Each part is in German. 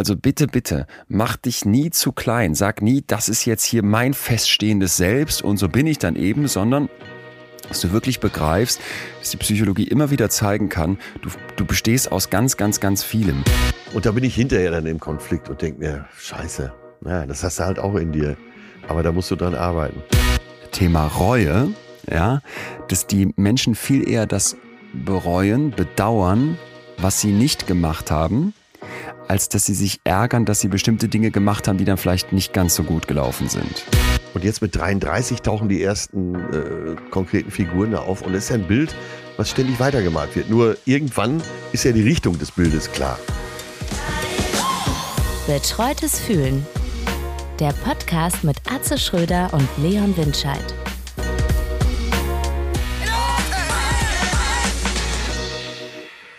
Also bitte, bitte, mach dich nie zu klein. Sag nie, das ist jetzt hier mein feststehendes Selbst und so bin ich dann eben, sondern dass du wirklich begreifst, dass die Psychologie immer wieder zeigen kann, du, du bestehst aus ganz, ganz, ganz vielem. Und da bin ich hinterher dann im Konflikt und denke mir, scheiße, ja, das hast du halt auch in dir. Aber da musst du dran arbeiten. Thema Reue, ja, dass die Menschen viel eher das bereuen, bedauern, was sie nicht gemacht haben, als dass sie sich ärgern, dass sie bestimmte Dinge gemacht haben, die dann vielleicht nicht ganz so gut gelaufen sind. Und jetzt mit 33 tauchen die ersten äh, konkreten Figuren da auf. Und es ist ja ein Bild, was ständig weitergemalt wird. Nur irgendwann ist ja die Richtung des Bildes klar. Betreutes Fühlen. Der Podcast mit Atze Schröder und Leon Windscheid.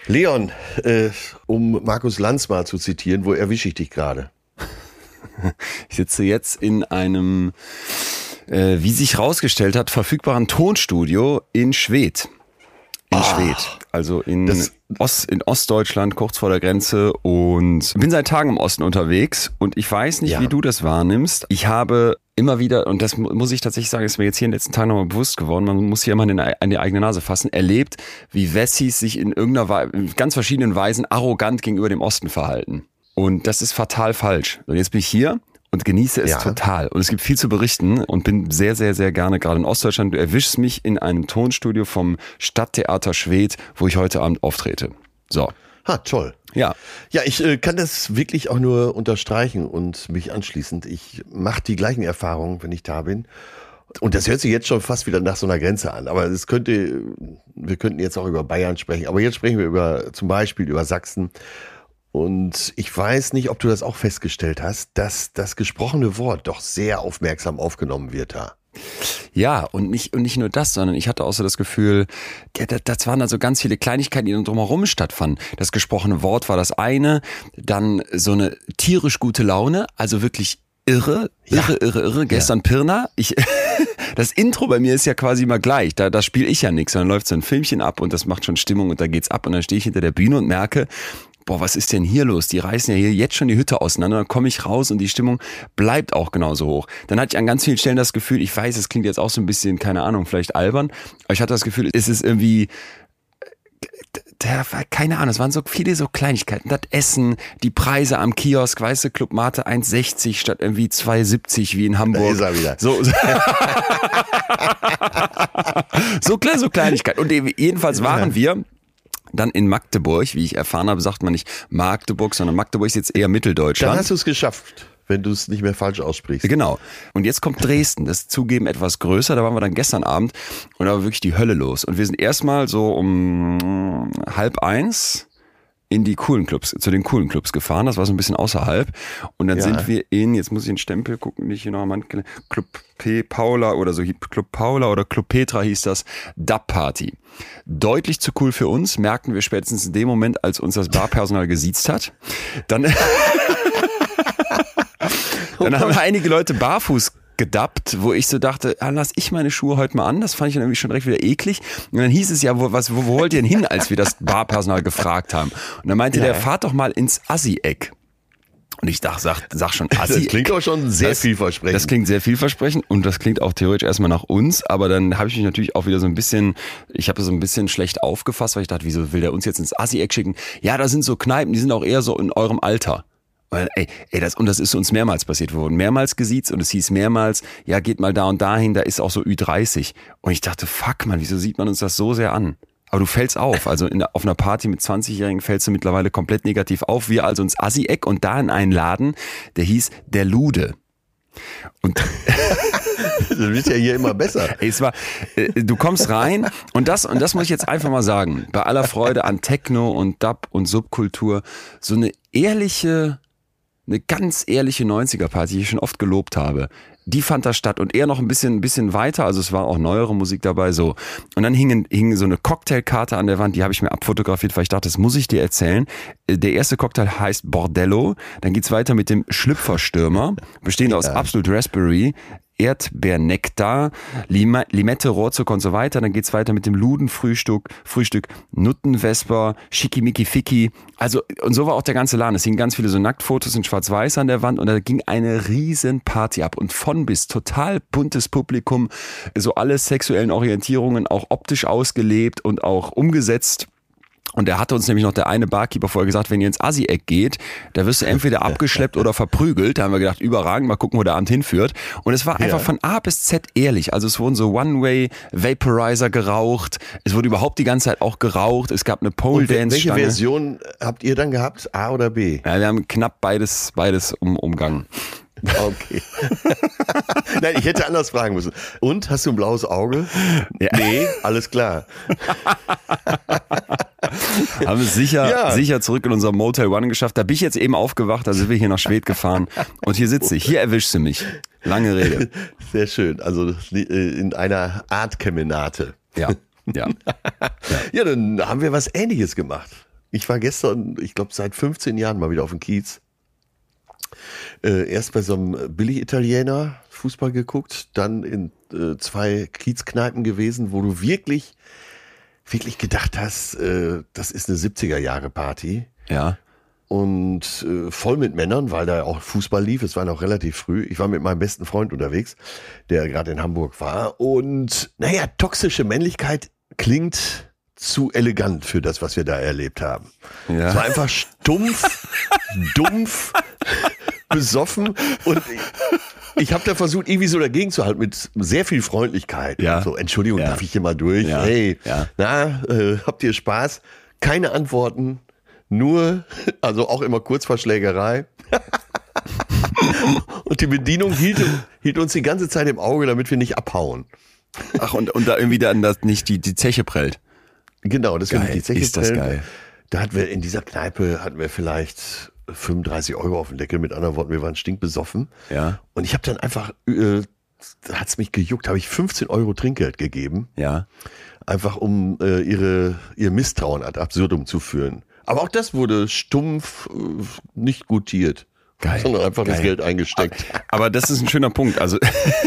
Leon, äh, um Markus Lanz mal zu zitieren, wo erwische ich dich gerade? Ich sitze jetzt in einem, äh, wie sich herausgestellt hat, verfügbaren Tonstudio in Schwedt. In Ah, Schwedt. Also in, das- Ost, in Ostdeutschland, kurz vor der Grenze. Und bin seit Tagen im Osten unterwegs. Und ich weiß nicht, Ja. wie du das wahrnimmst. Ich habe immer wieder, und das mu- muss ich tatsächlich sagen, ist mir jetzt hier in den letzten Tagen nochmal bewusst geworden, man muss hier immer in, an die eigene Nase fassen, erlebt, wie Wessis sich in irgendeiner Weise, in ganz verschiedenen Weisen arrogant gegenüber dem Osten verhalten. Und das ist fatal falsch. Und jetzt bin ich hier und genieße es Ja. total. Und es gibt viel zu berichten und bin sehr, sehr, sehr gerne gerade in Ostdeutschland. Du erwischst mich in einem Tonstudio vom Stadttheater Schwedt, wo ich heute Abend auftrete. So. Ha, toll. Ja. Ja, ich äh, kann das wirklich auch nur unterstreichen und mich anschließend. Ich mache die gleichen Erfahrungen, wenn ich da bin. Und das hört sich jetzt schon fast wieder nach so einer Grenze an. Aber es könnte, wir könnten jetzt auch über Bayern sprechen. Aber jetzt sprechen wir über, zum Beispiel über Sachsen. Und ich weiß nicht, ob du das auch festgestellt hast, dass das gesprochene Wort doch sehr aufmerksam aufgenommen wird da. Ja, und nicht, und nicht nur das, sondern ich hatte auch so das Gefühl, ja, das, das waren also ganz viele Kleinigkeiten, die dann drumherum stattfanden. Das gesprochene Wort war das eine, dann so eine tierisch gute Laune, also wirklich irre, irre, irre, irre. Gestern Pirna, ich, das Intro bei mir ist ja quasi immer gleich, da, da spiele ich ja nichts, sondern läuft so ein Filmchen ab und das macht schon Stimmung und da geht's ab und dann stehe ich hinter der Bühne und merke, boah, was ist denn hier los? Die reißen ja hier jetzt schon die Hütte auseinander. Dann komme ich raus und die Stimmung bleibt auch genauso hoch. Dann hatte ich an ganz vielen Stellen das Gefühl, ich weiß, es klingt jetzt auch so ein bisschen, keine Ahnung, vielleicht albern, aber ich hatte das Gefühl, es ist irgendwie, der war, keine Ahnung, es waren so viele so Kleinigkeiten. Das Essen, die Preise am Kiosk, weißt du, Club Mate 1,60 statt irgendwie 2,70 wie in Hamburg. ist er wieder. So, so, so, so Kleinigkeiten. Und jedenfalls waren wir dann in Magdeburg, wie ich erfahren habe, sagt man nicht Magdeburg, sondern Magdeburg ist jetzt eher Dann Mitteldeutschland. hast du es geschafft, wenn du es nicht mehr falsch aussprichst. Genau. Und jetzt kommt Dresden. Das ist zugeben etwas größer. Da waren wir dann gestern Abend und da war wirklich die Hölle los. Und wir sind erstmal so um halb eins in die coolen Clubs, zu den coolen Clubs gefahren. Das war so ein bisschen außerhalb. Und dann Ja. sind wir in, jetzt muss ich den Stempel gucken, nicht hier noch am Hand, Club P. Paula oder so, Club Paula oder Club Petra hieß das, Dub Party. Deutlich zu cool für uns, merkten wir spätestens in dem Moment, als uns das Barpersonal gesiezt hat. Dann, dann haben einige Leute barfuß gedappt, wo ich so dachte, ah, lass ich meine Schuhe heute mal an. Das fand ich dann irgendwie schon direkt wieder eklig. Und dann hieß es ja, wo, was, wo, wo wollt ihr denn hin, als wir das Barpersonal gefragt haben? Und dann meinte der, fahrt doch mal ins Assi-Eck. Und ich dachte, sag, sag schon Assi. Das klingt auch schon sehr Das- vielversprechend. Das klingt sehr vielversprechend und das klingt auch theoretisch erstmal nach uns, aber dann habe ich mich natürlich auch wieder so ein bisschen, ich habe das so ein bisschen schlecht aufgefasst, weil ich dachte, wieso will der uns jetzt ins Assi-Eck schicken? Ja, da sind so Kneipen, die sind auch eher so in eurem Alter. Und, dann, ey, ey, das, und das ist uns mehrmals passiert. Wir wurden mehrmals gesiezt und es hieß mehrmals, ja, geht mal da und dahin, da ist auch so Ü30. Und ich dachte, fuck man, wieso sieht man uns das so sehr an? Aber du fällst auf. Also in, auf einer Party mit 20-Jährigen fällst du mittlerweile komplett negativ auf. Wir also ins Assi-Eck und da in einen Laden, der hieß Der Lude. Und Das wird ja hier immer besser. Es war, äh, du kommst rein und das, und das muss ich jetzt einfach mal sagen, bei aller Freude an Techno und Dub und Subkultur, so eine ehrliche, eine ganz ehrliche 90er-Party, die ich schon oft gelobt habe. Die fand da statt und eher noch ein bisschen, ein bisschen weiter, also es war auch neuere Musik dabei, so. Und dann hing, hing so eine Cocktailkarte an der Wand, die habe ich mir abfotografiert, weil ich dachte, das muss ich dir erzählen. Äh, Der erste Cocktail heißt Bordello, dann geht's weiter mit dem Schlüpferstürmer, bestehend aus Absolute Raspberry, Erdbeernektar, Lima, Limette, Rohrzucker und so weiter. Dann geht's weiter mit dem Ludenfrühstück, Frühstück, Nuttenvesper, Schickimicki Ficky. Also, und so war auch der ganze Laden. Es hingen ganz viele so Nacktfotos in schwarz-weiß an der Wand und da ging eine riesen Party ab und von bis total buntes Publikum, so alle sexuellen Orientierungen auch optisch ausgelebt und auch umgesetzt. Und er hatte uns nämlich noch der eine Barkeeper vorher gesagt, wenn ihr ins Assi-Eck geht, da wirst du entweder abgeschleppt oder verprügelt. Da haben wir gedacht, überragend, mal gucken, wo der Abend hinführt. Und es war einfach ja. von A bis Z ehrlich. Also es wurden so One-Way-Vaporizer geraucht. Es wurde überhaupt die ganze Zeit auch geraucht. Es gab eine Pole-Dance. Welche Version habt ihr dann gehabt? A oder B? Ja, wir haben knapp beides, beides um, umgangen. Okay. Nein, ich hätte anders fragen müssen. Und, hast du ein blaues Auge? Ja. Nee, alles klar. Haben es sicher, ja. sicher zurück in unser Motel One geschafft. Da bin ich jetzt eben aufgewacht, da sind wir hier nach Schwed gefahren. Und hier sitze ich. Hier erwischst du mich. Lange Rede. Sehr schön. Also äh, in einer Art Kemenate. Ja. Ja. ja. ja, dann haben wir was ähnliches gemacht. Ich war gestern, ich glaube, seit 15 Jahren mal wieder auf dem Kiez. Äh, erst bei so einem Billig-Italiener Fußball geguckt, dann in äh, zwei Kiezkneipen gewesen, wo du wirklich, wirklich gedacht hast, äh, das ist eine 70er-Jahre-Party. Ja. Und äh, voll mit Männern, weil da auch Fußball lief. Es war noch relativ früh. Ich war mit meinem besten Freund unterwegs, der gerade in Hamburg war. Und naja, toxische Männlichkeit klingt zu elegant für das, was wir da erlebt haben. Ja. Es war einfach stumpf, dumpf, besoffen und ich, habe da versucht, irgendwie so dagegen zu halten mit sehr viel Freundlichkeit. Ja. So, Entschuldigung, ja. darf ich hier mal durch? Ja. Hey, ja. na, äh, habt ihr Spaß? Keine Antworten, nur, also auch immer kurz vor Schlägerei. und die Bedienung hielt, hielt uns die ganze Zeit im Auge, damit wir nicht abhauen. Ach, und, und da irgendwie dann das nicht die, die Zeche prellt. Genau, das geil. die Zeche Ist das geil. Da hatten wir in dieser Kneipe hatten wir vielleicht 35 Euro auf dem Deckel. Mit anderen Worten, wir waren stinkbesoffen. Ja. Und ich habe dann einfach, äh, hat es mich gejuckt, habe ich 15 Euro Trinkgeld gegeben. Ja. Einfach um äh, ihre, ihr Misstrauen ad absurdum zu führen. Aber auch das wurde stumpf äh, nicht gutiert. Geil. Sondern einfach Geil. das Geld eingesteckt. Aber das ist ein schöner Punkt. Also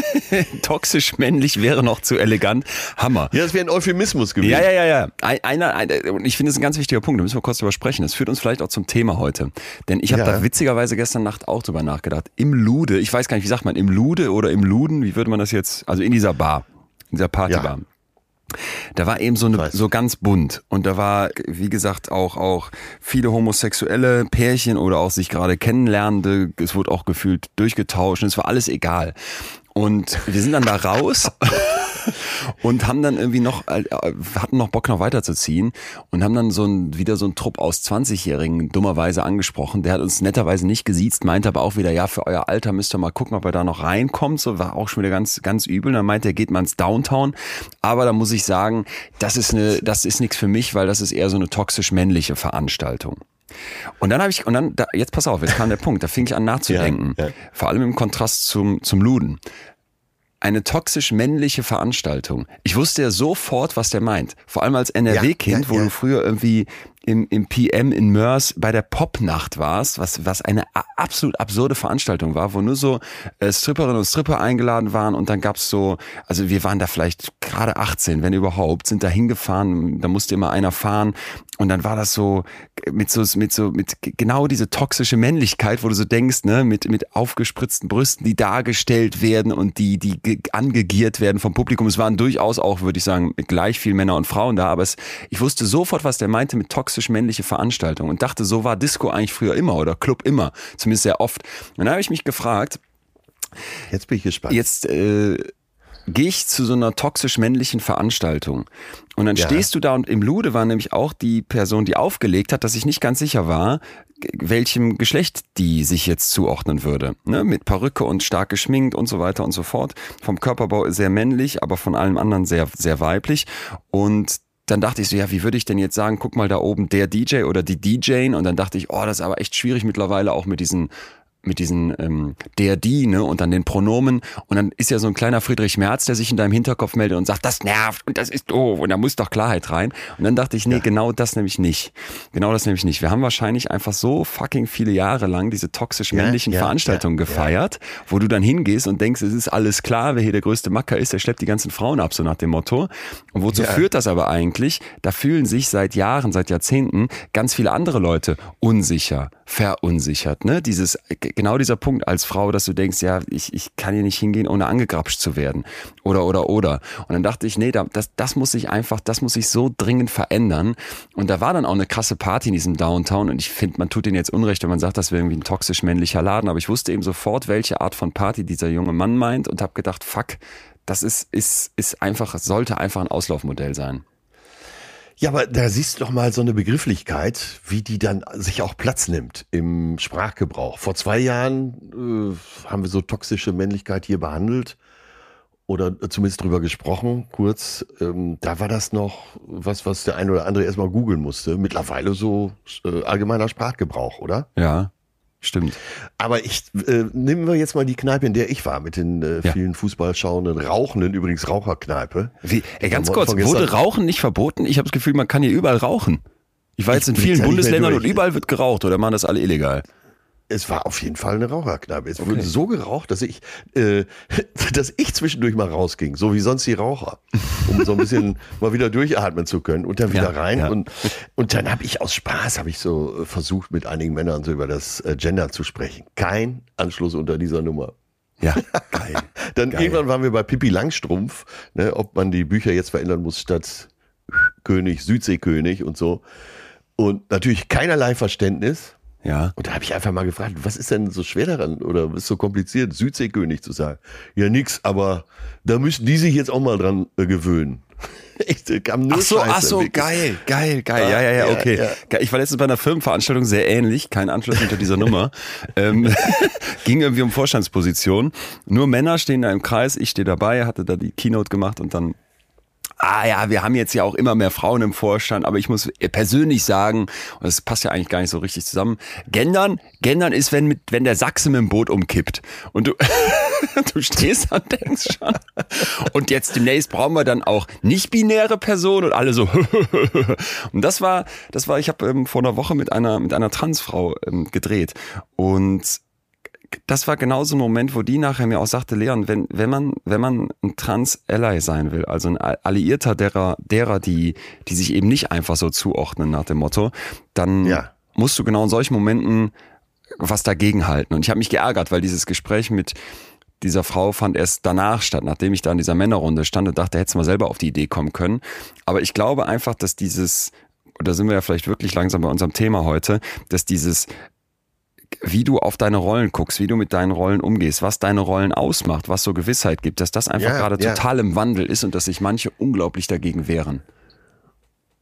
toxisch männlich wäre noch zu elegant. Hammer. Ja, das wäre ein Euphemismus gewesen. Ja, ja, ja, ja. Einer, einer, und ich finde es ein ganz wichtiger Punkt. Da müssen wir kurz drüber sprechen. Das führt uns vielleicht auch zum Thema heute. Denn ich habe ja. da witzigerweise gestern Nacht auch drüber nachgedacht. Im Lude, ich weiß gar nicht, wie sagt man, im Lude oder im Luden, wie würde man das jetzt, also in dieser Bar, in dieser Partybar. Ja. Da war eben so eine, so ganz bunt und da war, wie gesagt, auch auch viele homosexuelle Pärchen oder auch sich gerade kennenlernende. Es wurde auch gefühlt durchgetauscht. Und es war alles egal. Und wir sind dann da raus und haben dann irgendwie noch, äh, hatten noch Bock noch weiterzuziehen und haben dann so ein, wieder so ein Trupp aus 20-Jährigen dummerweise angesprochen. Der hat uns netterweise nicht gesiezt, meinte aber auch wieder, ja, für euer Alter müsst ihr mal gucken, ob er da noch reinkommt. So war auch schon wieder ganz, ganz übel. Und dann meinte er, geht mal ins Downtown. Aber da muss ich sagen, das ist eine, das ist nichts für mich, weil das ist eher so eine toxisch männliche Veranstaltung. Und dann habe ich, und dann, da, jetzt pass auf, jetzt kam der Punkt, da fing ich an nachzudenken. Ja, ja. Vor allem im Kontrast zum, zum Luden. Eine toxisch männliche Veranstaltung. Ich wusste ja sofort, was der meint. Vor allem als NRW-Kind, ja, wo du früher irgendwie im, im PM in Mörs bei der Popnacht warst, was, was eine absolut absurde Veranstaltung war, wo nur so äh, Stripperinnen und Stripper eingeladen waren und dann gab's so, also wir waren da vielleicht gerade 18, wenn überhaupt, sind da hingefahren, da musste immer einer fahren und dann war das so mit so mit so mit genau diese toxische Männlichkeit, wo du so denkst, ne, mit mit aufgespritzten Brüsten, die dargestellt werden und die die angegiert werden vom Publikum. Es waren durchaus auch, würde ich sagen, gleich viel Männer und Frauen da, aber es, ich wusste sofort, was der meinte mit toxisch toxisch männliche Veranstaltung und dachte, so war Disco eigentlich früher immer oder Club immer, zumindest sehr oft. Und dann habe ich mich gefragt, jetzt bin ich gespannt. Jetzt äh, gehe ich zu so einer toxisch männlichen Veranstaltung. Und dann ja. stehst du da und im Lude war nämlich auch die Person, die aufgelegt hat, dass ich nicht ganz sicher war, welchem Geschlecht die sich jetzt zuordnen würde. Ne? Mit Perücke und stark geschminkt und so weiter und so fort. Vom Körperbau sehr männlich, aber von allem anderen sehr, sehr weiblich. Und dann dachte ich so, ja, wie würde ich denn jetzt sagen, guck mal da oben der DJ oder die DJin und dann dachte ich, oh, das ist aber echt schwierig mittlerweile auch mit diesen mit diesen ähm, der, die, ne, und dann den Pronomen. Und dann ist ja so ein kleiner Friedrich Merz, der sich in deinem Hinterkopf meldet und sagt, das nervt und das ist doof und da muss doch Klarheit rein. Und dann dachte ich, nee, ja. genau das nämlich nicht. Genau das nämlich nicht. Wir haben wahrscheinlich einfach so fucking viele Jahre lang diese toxisch männlichen ja, ja, Veranstaltungen gefeiert, wo du dann hingehst und denkst, es ist alles klar, wer hier der größte Macker ist, der schleppt die ganzen Frauen ab, so nach dem Motto. Und wozu führt das aber eigentlich? Da fühlen sich seit Jahren, seit Jahrzehnten ganz viele andere Leute unsicher, verunsichert. Ne? Dieses, genau dieser Punkt als Frau, dass du denkst, ja, ich, ich kann hier nicht hingehen, ohne angegrapscht zu werden. Oder, oder, oder. Und dann dachte ich, nee, das, das muss sich einfach, das muss sich so dringend verändern. Und da war dann auch eine krasse Party in diesem Downtown. Und ich finde, man tut den jetzt Unrecht, wenn man sagt, das wäre irgendwie ein toxisch männlicher Laden. Aber ich wusste eben sofort, welche Art von Party dieser junge Mann meint und habe gedacht, fuck, das ist, ist, ist einfach, sollte einfach ein Auslaufmodell sein. Ja, aber da siehst du doch mal so eine Begrifflichkeit, wie die dann sich auch Platz nimmt im Sprachgebrauch. Vor zwei Jahren äh, haben wir so toxische Männlichkeit hier behandelt oder zumindest drüber gesprochen, kurz. Ähm, da war das noch was, was der eine oder andere erstmal googeln musste. Mittlerweile so äh, allgemeiner Sprachgebrauch, oder? Ja. Stimmt. Aber ich äh, nehmen wir jetzt mal die Kneipe, in der ich war, mit den äh, vielen ja. Fußballschauenden, rauchenden, übrigens Raucherkneipe. Wie, ey, ganz kurz, wurde Rauchen nicht verboten? Ich habe das Gefühl, man kann hier überall rauchen. Ich war jetzt in vielen Bundesländern und überall wird geraucht oder machen das alle illegal es war auf jeden Fall eine Raucherkneipe. Es okay. wurde so geraucht, dass ich, äh, dass ich zwischendurch mal rausging, so wie sonst die Raucher, um so ein bisschen mal wieder durchatmen zu können und dann wieder ja, rein. Ja. Und, und dann habe ich aus Spaß, habe ich so äh, versucht, mit einigen Männern so über das äh, Gender zu sprechen. Kein Anschluss unter dieser Nummer. Ja, geil. dann geil. irgendwann waren wir bei Pippi Langstrumpf, ne, ob man die Bücher jetzt verändern muss statt König, Südseekönig und so. Und natürlich keinerlei Verständnis. Ja. Und da habe ich einfach mal gefragt, was ist denn so schwer daran oder was ist so kompliziert, Südseekönig zu sagen? Ja, nix, aber da müssen die sich jetzt auch mal dran äh, gewöhnen. Echt, kam nur ach so, Scheiße, ach so, geil, geil, geil. Ja, ja, ja, okay. Ja, ja. Ich war letztens bei einer Firmenveranstaltung sehr ähnlich, kein Anschluss unter dieser Nummer. ähm, ging irgendwie um Vorstandsposition. Nur Männer stehen da im Kreis, ich stehe dabei, hatte da die Keynote gemacht und dann ah ja, wir haben jetzt ja auch immer mehr Frauen im Vorstand, aber ich muss persönlich sagen, und das passt ja eigentlich gar nicht so richtig zusammen, gendern, gendern ist, wenn, mit, wenn der Sachse mit dem Boot umkippt. Und du, du stehst da und denkst schon. Und jetzt demnächst brauchen wir dann auch nicht-binäre Personen und alle so. und das war, das war, ich habe ähm, vor einer Woche mit einer, mit einer Transfrau ähm, gedreht. Und das war genau so ein Moment, wo die nachher mir auch sagte, Leon, wenn, wenn man, wenn man ein Trans-Ally sein will, also ein Alliierter derer, derer, die, die sich eben nicht einfach so zuordnen nach dem Motto, dann ja. musst du genau in solchen Momenten was dagegen halten. Und ich habe mich geärgert, weil dieses Gespräch mit dieser Frau fand erst danach statt, nachdem ich da in dieser Männerrunde stand und dachte, hättest du mal selber auf die Idee kommen können. Aber ich glaube einfach, dass dieses, da sind wir ja vielleicht wirklich langsam bei unserem Thema heute, dass dieses wie du auf deine Rollen guckst, wie du mit deinen Rollen umgehst, was deine Rollen ausmacht, was so Gewissheit gibt, dass das einfach ja, gerade ja. total im Wandel ist und dass sich manche unglaublich dagegen wehren.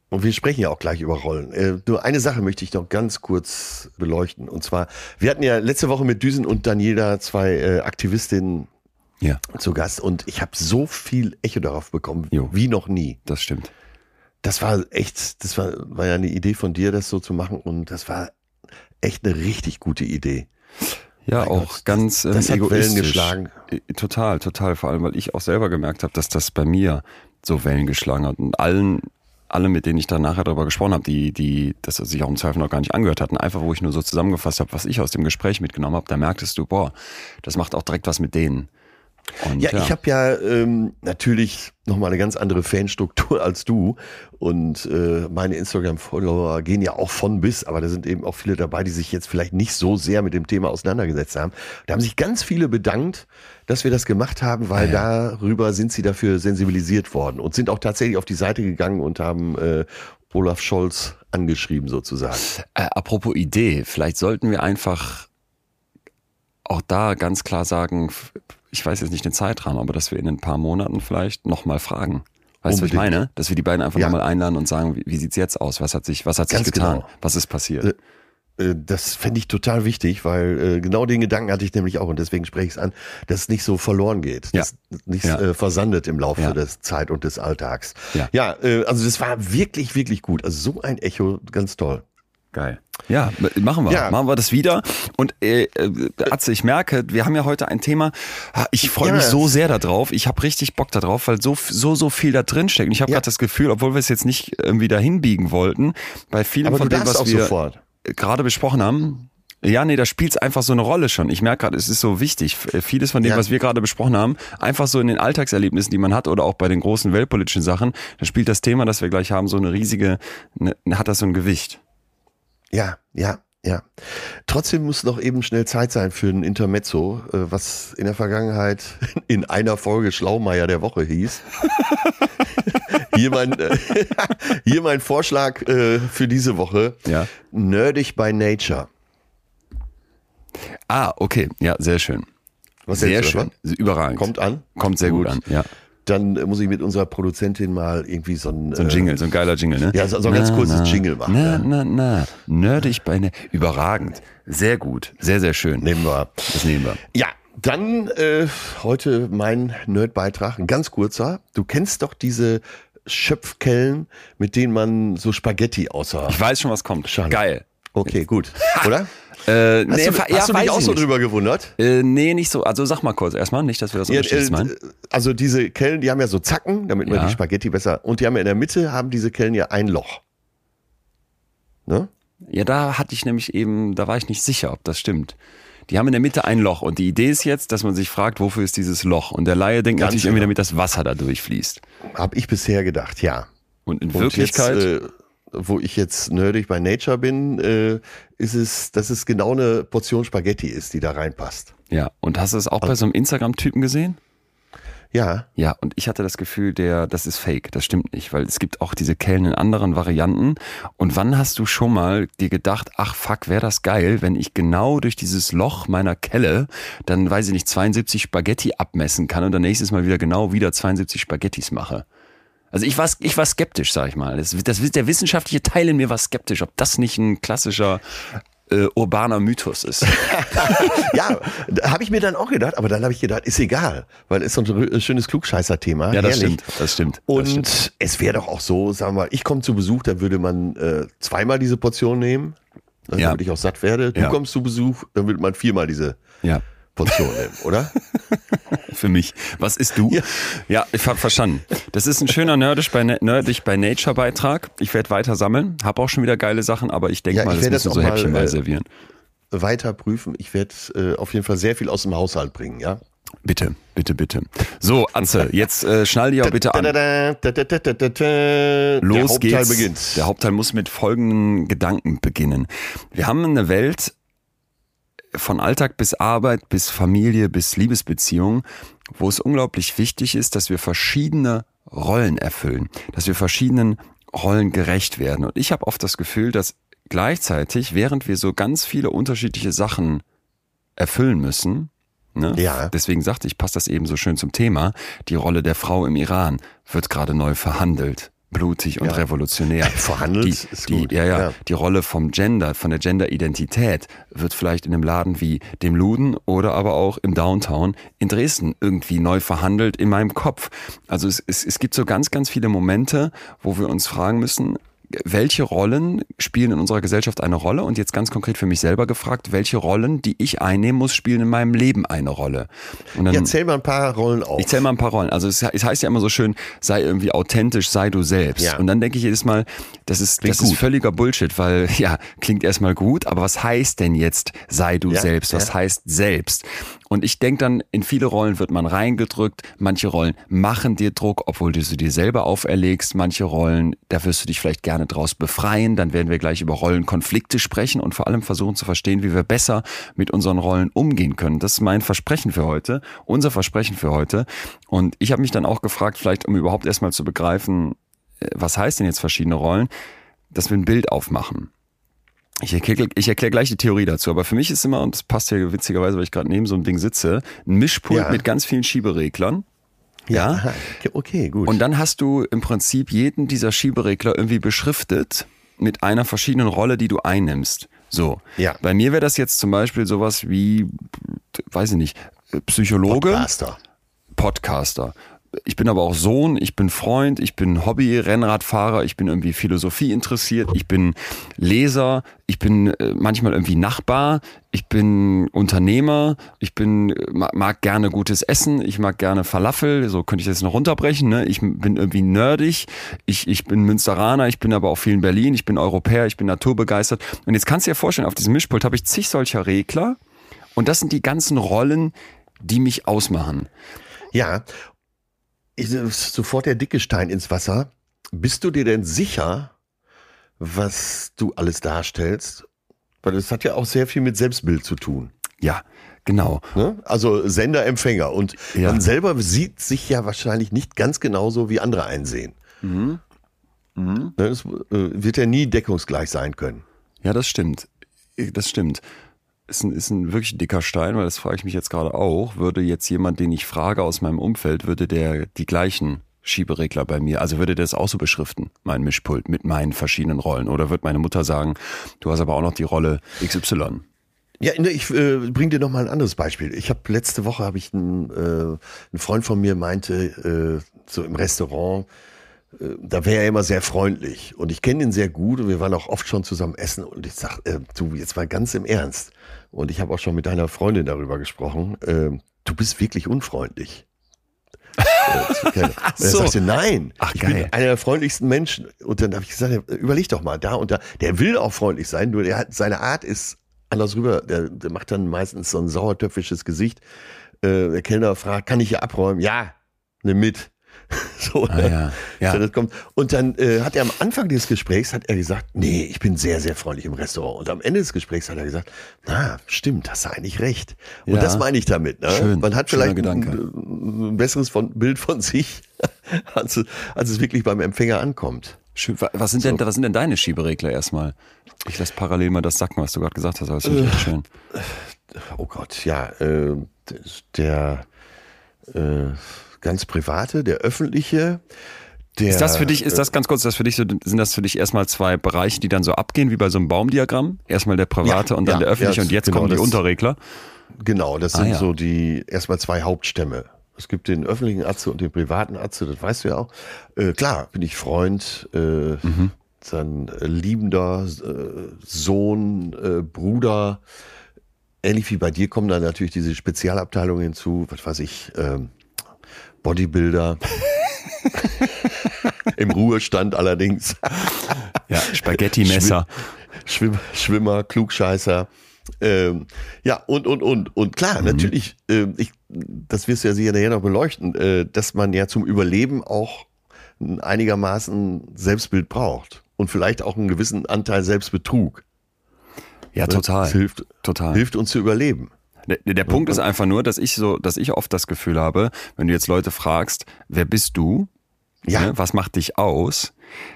Und wir sprechen ja auch gleich über Rollen. Äh, nur eine Sache möchte ich noch ganz kurz beleuchten. Und zwar, wir hatten ja letzte Woche mit Düsen und Daniela zwei äh, Aktivistinnen ja. zu Gast und ich habe so viel Echo darauf bekommen, jo. wie noch nie. Das stimmt. Das war echt, das war, war ja eine Idee von dir, das so zu machen und das war echt eine richtig gute Idee. Ja, mein auch Gott, ganz das, das ähm, hat Wellen geschlagen. Total, total. Vor allem, weil ich auch selber gemerkt habe, dass das bei mir so Wellen geschlagen hat. Und allen, alle, mit denen ich dann nachher darüber gesprochen habe, die, die das sich auch im Zweifel noch gar nicht angehört hatten, einfach wo ich nur so zusammengefasst habe, was ich aus dem Gespräch mitgenommen habe, da merktest du, boah, das macht auch direkt was mit denen. Und, ja, ja, ich habe ja ähm, natürlich nochmal eine ganz andere Fanstruktur als du und äh, meine Instagram-Follower gehen ja auch von bis, aber da sind eben auch viele dabei, die sich jetzt vielleicht nicht so sehr mit dem Thema auseinandergesetzt haben. Da haben sich ganz viele bedankt, dass wir das gemacht haben, weil ja, ja. darüber sind sie dafür sensibilisiert worden und sind auch tatsächlich auf die Seite gegangen und haben äh, Olaf Scholz angeschrieben sozusagen. Äh, apropos Idee, vielleicht sollten wir einfach auch da ganz klar sagen, ich weiß jetzt nicht den Zeitrahmen, aber dass wir in ein paar Monaten vielleicht nochmal fragen. Weißt du, was ich meine? Dass wir die beiden einfach ja. nochmal einladen und sagen, wie, wie sieht's jetzt aus? Was hat sich, was hat sich getan? Genau. Was ist passiert? Äh, äh, das fände ich total wichtig, weil äh, genau den Gedanken hatte ich nämlich auch und deswegen spreche ich es an, dass es nicht so verloren geht, ja. dass nicht ja. äh, versandet im Laufe ja. des Zeit und des Alltags. Ja, ja äh, also das war wirklich, wirklich gut. Also so ein Echo, ganz toll. Geil. Ja, machen wir. Ja. Machen wir das wieder. Und äh, äh, Atze, ich merke, wir haben ja heute ein Thema. ah, Ich freue Ja. mich so sehr darauf. Ich habe richtig Bock darauf, weil so so so viel da drin steckt. Und ich habe Ja. gerade das Gefühl, obwohl wir es jetzt nicht irgendwie dahin biegen wollten, bei vielen Aber von dem, was wir sofort. gerade besprochen haben. Ja, nee, da spielt's einfach so eine Rolle schon. Ich merke gerade, es ist so wichtig. F- Vieles von dem, Ja. was wir gerade besprochen haben, einfach so in den Alltagserlebnissen, die man hat oder auch bei den großen weltpolitischen Sachen, da spielt das Thema, das wir gleich haben, so eine riesige, ne, hat das so ein Gewicht. Ja, ja, ja. Trotzdem muss noch eben schnell Zeit sein für ein Intermezzo, äh, was in der Vergangenheit in einer Folge Schlaumeier der Woche hieß. Hier mein, äh, hier mein Vorschlag äh, für diese Woche. Ja. Nerdig by Nature. Ah, okay. Ja, sehr schön. Was sehr schön. Überragend. Kommt an? Kommt sehr gut, Gut. an, ja. Dann äh, muss ich mit unserer Produzentin mal irgendwie so ein, So ein äh, Jingle, so ein geiler Jingle, ne? Ja, so- so ein ganz kurzes Jingle machen, Na, ja. na, na. Nerdig bei ne. Überragend. Sehr gut. Sehr, sehr schön. nehmen wir. Das nehmen wir. Ja, dann äh, heute mein Nerdbeitrag, ein ganz kurzer. Du kennst doch diese Schöpfkellen, mit denen man so Spaghetti außer. Ich weiß schon, was kommt. Schade. Geil. Okay, gut. Oder? Äh, Hast nee, du, fa- hast ja, du dich auch so drüber gewundert? Äh, nee, nicht so. Also sag mal kurz erstmal, nicht, dass wir das Ja, unterschiedlich äh, meinen. also diese Kellen, die haben ja so Zacken, damit man Ja. die Spaghetti besser. Und die haben ja in der Mitte haben diese Kellen ja ein Loch. Ne? Ja, da hatte ich nämlich eben, da war ich nicht sicher, ob das stimmt. Die haben in der Mitte ein Loch und die Idee ist jetzt, dass man sich fragt, wofür ist dieses Loch? Und der Laie denkt Ganz natürlich irgendwie, genau. damit das Wasser da durchfließt. Hab ich bisher gedacht, ja. Und in Und Wirklichkeit, Jetzt, äh, wo ich jetzt nerdig bei Nature bin, äh, ist es, dass es genau eine Portion Spaghetti ist, die da reinpasst. ja. Und hast du es auch bei so einem Instagram-Typen gesehen? Ja, Ja, und ich hatte das Gefühl, der, das ist fake, das stimmt nicht, weil es gibt auch diese Kellen in anderen Varianten. Und wann hast du schon mal dir gedacht, ach fuck, wäre das geil, wenn ich genau durch dieses Loch meiner Kelle dann, weiß ich nicht, 72 Spaghetti abmessen kann und dann nächstes Mal wieder genau wieder 72 Spaghettis mache. Also ich war, ich war skeptisch, sag ich mal. Das, das, der wissenschaftliche Teil in mir war skeptisch, ob das nicht ein klassischer äh, urbaner Mythos ist. ja, habe ich mir dann auch gedacht, aber dann habe ich gedacht, ist egal, weil es ist so ein schönes Klugscheißer-Thema. Ja, das herrlich. stimmt, das stimmt. das Und stimmt. es wäre doch auch so, sagen wir mal, ich komme zu Besuch, dann würde man äh, zweimal diese Portion nehmen, dann Ja. damit ich auch satt werde. Du Ja. kommst zu Besuch, dann würde man viermal diese Ja. Portion nehmen, oder? für mich. Was ist du? Ja, ich habe verstanden. Das ist ein schöner Nerdisch bei, Nerdig bei Nature Beitrag. Ich werde weiter sammeln, habe auch schon wieder geile Sachen, aber ich denke Ja, mal, ich das müssen das so häppchenweise äh, servieren. Weiter prüfen. Ich werde äh, auf jeden Fall sehr viel aus dem Haushalt bringen, ja? Bitte, bitte, bitte. So, Anze, jetzt äh, schnall dich auch bitte an. Los Der Hauptteil geht's. beginnt. Der Hauptteil muss mit folgenden Gedanken beginnen. Wir haben eine Welt von Alltag bis Arbeit, bis Familie, bis Liebesbeziehung, wo es unglaublich wichtig ist, dass wir verschiedene Rollen erfüllen, dass wir verschiedenen Rollen gerecht werden. Und ich habe oft das Gefühl, dass gleichzeitig, während wir so ganz viele unterschiedliche Sachen erfüllen müssen, ne? Ja. deswegen sagte ich, passt das eben so schön zum Thema, die Rolle der Frau im Iran wird gerade neu verhandelt. Blutig und Ja. revolutionär. Verhandelt die, ist die, gut, Ja, ja, ja. Die Rolle vom Gender, von der Gender-Identität wird vielleicht in einem Laden wie dem Luden oder aber auch im Downtown in Dresden irgendwie neu verhandelt in meinem Kopf. Also es, es, es gibt so ganz, ganz viele Momente, wo wir uns fragen müssen, welche Rollen spielen in unserer Gesellschaft eine Rolle? Und jetzt ganz konkret für mich selber gefragt, welche Rollen, die ich einnehmen muss, spielen in meinem Leben eine Rolle? Und dann, Ja, zähl mal ein paar Rollen auf. ich zähle mal ein paar Rollen. Also es, es heißt ja immer so schön, sei irgendwie authentisch, sei du selbst. Ja. Und dann denke ich jedes Mal, das ist, Klingt das ist völliger Bullshit, weil ja, klingt erstmal gut, aber was heißt denn jetzt, sei du Ja, selbst? Was heißt selbst? Und ich denke dann, in viele Rollen wird man reingedrückt, manche Rollen machen dir Druck, obwohl du sie dir selber auferlegst, manche Rollen, da wirst du dich vielleicht gerne draus befreien, dann werden wir gleich über Rollenkonflikte sprechen und vor allem versuchen zu verstehen, wie wir besser mit unseren Rollen umgehen können. Das ist mein Versprechen für heute, unser Versprechen für heute. Und ich habe mich dann auch gefragt, vielleicht um überhaupt erstmal zu begreifen, äh, was heißt denn jetzt verschiedene Rollen, dass wir ein Bild aufmachen. Ich erkläre erklär gleich die Theorie dazu, aber für mich ist immer, und das passt hier witzigerweise, weil ich gerade neben so einem Ding sitze, ein Mischpult Ja. mit ganz vielen Schiebereglern. Ja. Aha, okay, gut. Und dann hast du im Prinzip jeden dieser Schieberegler irgendwie beschriftet mit einer verschiedenen Rolle, die du einnimmst. So. Ja. Bei mir wäre das jetzt zum Beispiel sowas wie, weiß ich nicht, Psychologe, Podcaster. Podcaster, ich bin aber auch Sohn, ich bin Freund, ich bin Hobby-Rennradfahrer, ich bin irgendwie Philosophie interessiert, ich bin Leser, ich bin äh, manchmal irgendwie Nachbar, ich bin Unternehmer, ich bin äh, mag gerne gutes Essen, ich mag gerne Falafel, so könnte ich das noch runterbrechen. Ne? Ich bin irgendwie nerdig, ich, ich bin Münsteraner, ich bin aber auch viel in Berlin, ich bin Europäer, ich bin naturbegeistert. Und jetzt kannst du dir vorstellen, auf diesem Mischpult habe ich zig solcher Regler und das sind die ganzen Rollen, die mich ausmachen. Ja, ich, sofort der dicke Stein ins Wasser. Bist du dir denn sicher, was du alles darstellst? Weil das hat ja auch sehr viel mit Selbstbild zu tun. Ja, genau. Ne? Also Sender, Empfänger. Und ja. man selber sieht sich ja wahrscheinlich nicht ganz genauso, wie andere einsehen. Mhm. Mhm. Das äh, wird ja nie deckungsgleich sein können. Ja, das stimmt. Das stimmt ist ein, ist ein wirklich dicker Stein, weil das frage ich mich jetzt gerade auch. Würde jetzt jemand, den ich frage aus meinem Umfeld, würde der die gleichen Schieberegler bei mir, also würde der das auch so beschriften, mein Mischpult mit meinen verschiedenen Rollen? Oder wird meine Mutter sagen, du hast aber auch noch die Rolle XY? Ja, ne, ich äh, bring dir noch mal ein anderes Beispiel. Ich habe letzte Woche habe ich einen, äh, Freund von mir meinte äh, so im Restaurant, da wäre er immer sehr freundlich und ich kenne ihn sehr gut und wir waren auch oft schon zusammen essen und ich sag, äh, du jetzt mal ganz im Ernst und ich habe auch schon mit deiner Freundin darüber gesprochen, äh, du bist wirklich unfreundlich. äh, Ach so. sagte, nein, Ach, ich geil. bin einer der freundlichsten Menschen. Und dann habe ich gesagt, überleg doch mal, da und da. Der will auch freundlich sein, nur der hat, seine Art ist anders rüber. Der, der macht dann meistens so ein sauertöpfisches Gesicht. Äh, der Kellner fragt, kann ich hier abräumen? Ja, nimm mit. so, ah, ja. Ja. So, das kommt. Und dann äh, hat er am Anfang des Gesprächs hat er gesagt, nee, ich bin sehr, sehr freundlich im Restaurant. Und am Ende des Gesprächs hat er gesagt, na, stimmt, hast du eigentlich recht. Und ja. das meine ich damit. Ne? Schön, Man hat vielleicht ein, ein, besseres von, Bild von sich, als, als es wirklich beim Empfänger ankommt. Schön. Was sind denn, was sind denn deine Schieberegler erstmal? Ich lasse parallel mal das sacken, was du gerade gesagt hast, aber das finde ich echt schön. Oh Gott, ja, äh, der, äh, ganz private, der öffentliche. Der, ist das für dich, ist das ganz kurz, das für dich so, sind das für dich erstmal zwei Bereiche, die dann so abgehen, wie bei so einem Baumdiagramm? Erstmal der private ja, und dann ja, der öffentliche ja, und jetzt genau, kommen die das, Unterregler? Genau, das sind ah, so die erstmal zwei Hauptstämme. Es gibt den öffentlichen Atze und den privaten Atze, das weißt du ja auch. Äh, klar, bin ich Freund, äh, mhm. dann äh, liebender äh, Sohn, äh, Bruder. Ähnlich wie bei dir kommen dann natürlich diese Spezialabteilungen hinzu, was weiß ich, ähm, Bodybuilder. Im Ruhestand allerdings. ja, Spaghetti-Messer. Schwim Schwimmer, Klugscheißer. Ähm, ja, und, und, und. Und klar, mhm. natürlich, äh, ich, das wirst du ja sicher nachher noch beleuchten, äh, dass man ja zum Überleben auch einigermaßen Selbstbild braucht. Und vielleicht auch einen gewissen Anteil Selbstbetrug. Ja, total. Das hilft, total. hilft uns zu überleben. Der, der Punkt ist einfach nur, dass ich so, dass ich oft das Gefühl habe, wenn du jetzt Leute fragst, wer bist du? Ja. Ne, was macht dich aus?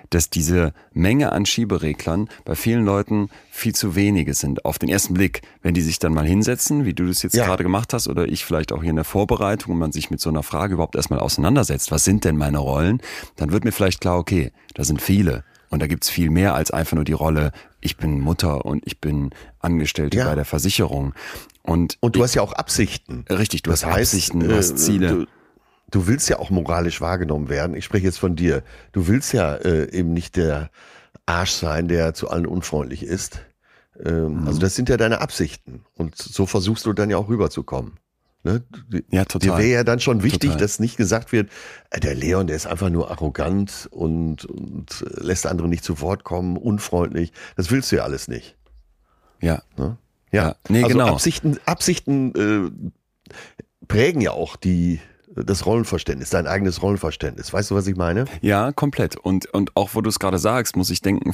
Dass diese Menge an Schiebereglern bei vielen Leuten viel zu wenige sind. Auf den ersten Blick, wenn die sich dann mal hinsetzen, wie du das jetzt ja. gerade gemacht hast, oder ich vielleicht auch hier in der Vorbereitung und man sich mit so einer Frage überhaupt erstmal auseinandersetzt, was sind denn meine Rollen, dann wird mir vielleicht klar, okay, da sind viele. Und da gibt's viel mehr als einfach nur die Rolle, ich bin Mutter und ich bin Angestellte ja. bei der Versicherung. Und, und du hast ja auch Absichten. Richtig, du das hast heißt, Absichten, du hast äh, Ziele. Du, du, willst ja auch moralisch wahrgenommen werden. Ich spreche jetzt von dir. Du willst ja äh, eben nicht der Arsch sein, der zu allen unfreundlich ist. Ähm, mhm. Also das sind ja deine Absichten. Und so versuchst du dann ja auch rüberzukommen. Ne? Ja, total. Dir wäre ja dann schon wichtig, total. dass nicht gesagt wird, äh, der Leon, der ist einfach nur arrogant und, und lässt andere nicht zu Wort kommen, unfreundlich. Das willst du ja alles nicht. Ja. Ne? Ja. Nee, also genau. Absichten, Absichten äh, prägen ja auch die das Rollenverständnis, dein eigenes Rollenverständnis. Weißt du, was ich meine? Ja, komplett. Und, und auch wo du es gerade sagst, muss ich denken,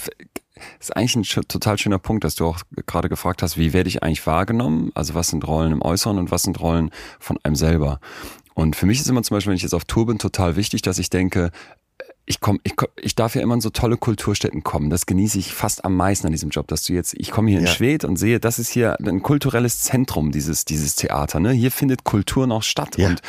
ist eigentlich ein total schöner Punkt, dass du auch gerade gefragt hast, wie werde ich eigentlich wahrgenommen? Also was sind Rollen im Äußeren und was sind Rollen von einem selber? Und für mich ist immer zum Beispiel, wenn ich jetzt auf Tour bin, total wichtig, dass ich denke, ich komme, ich, komm, ich darf ja immer in so tolle Kulturstätten kommen. Das genieße ich fast am meisten an diesem Job, dass du jetzt, ich komme hier in Ja. Schwedt und sehe, das ist hier ein kulturelles Zentrum, dieses, dieses Theater. Ne? Hier findet Kultur noch statt. Ja. Und,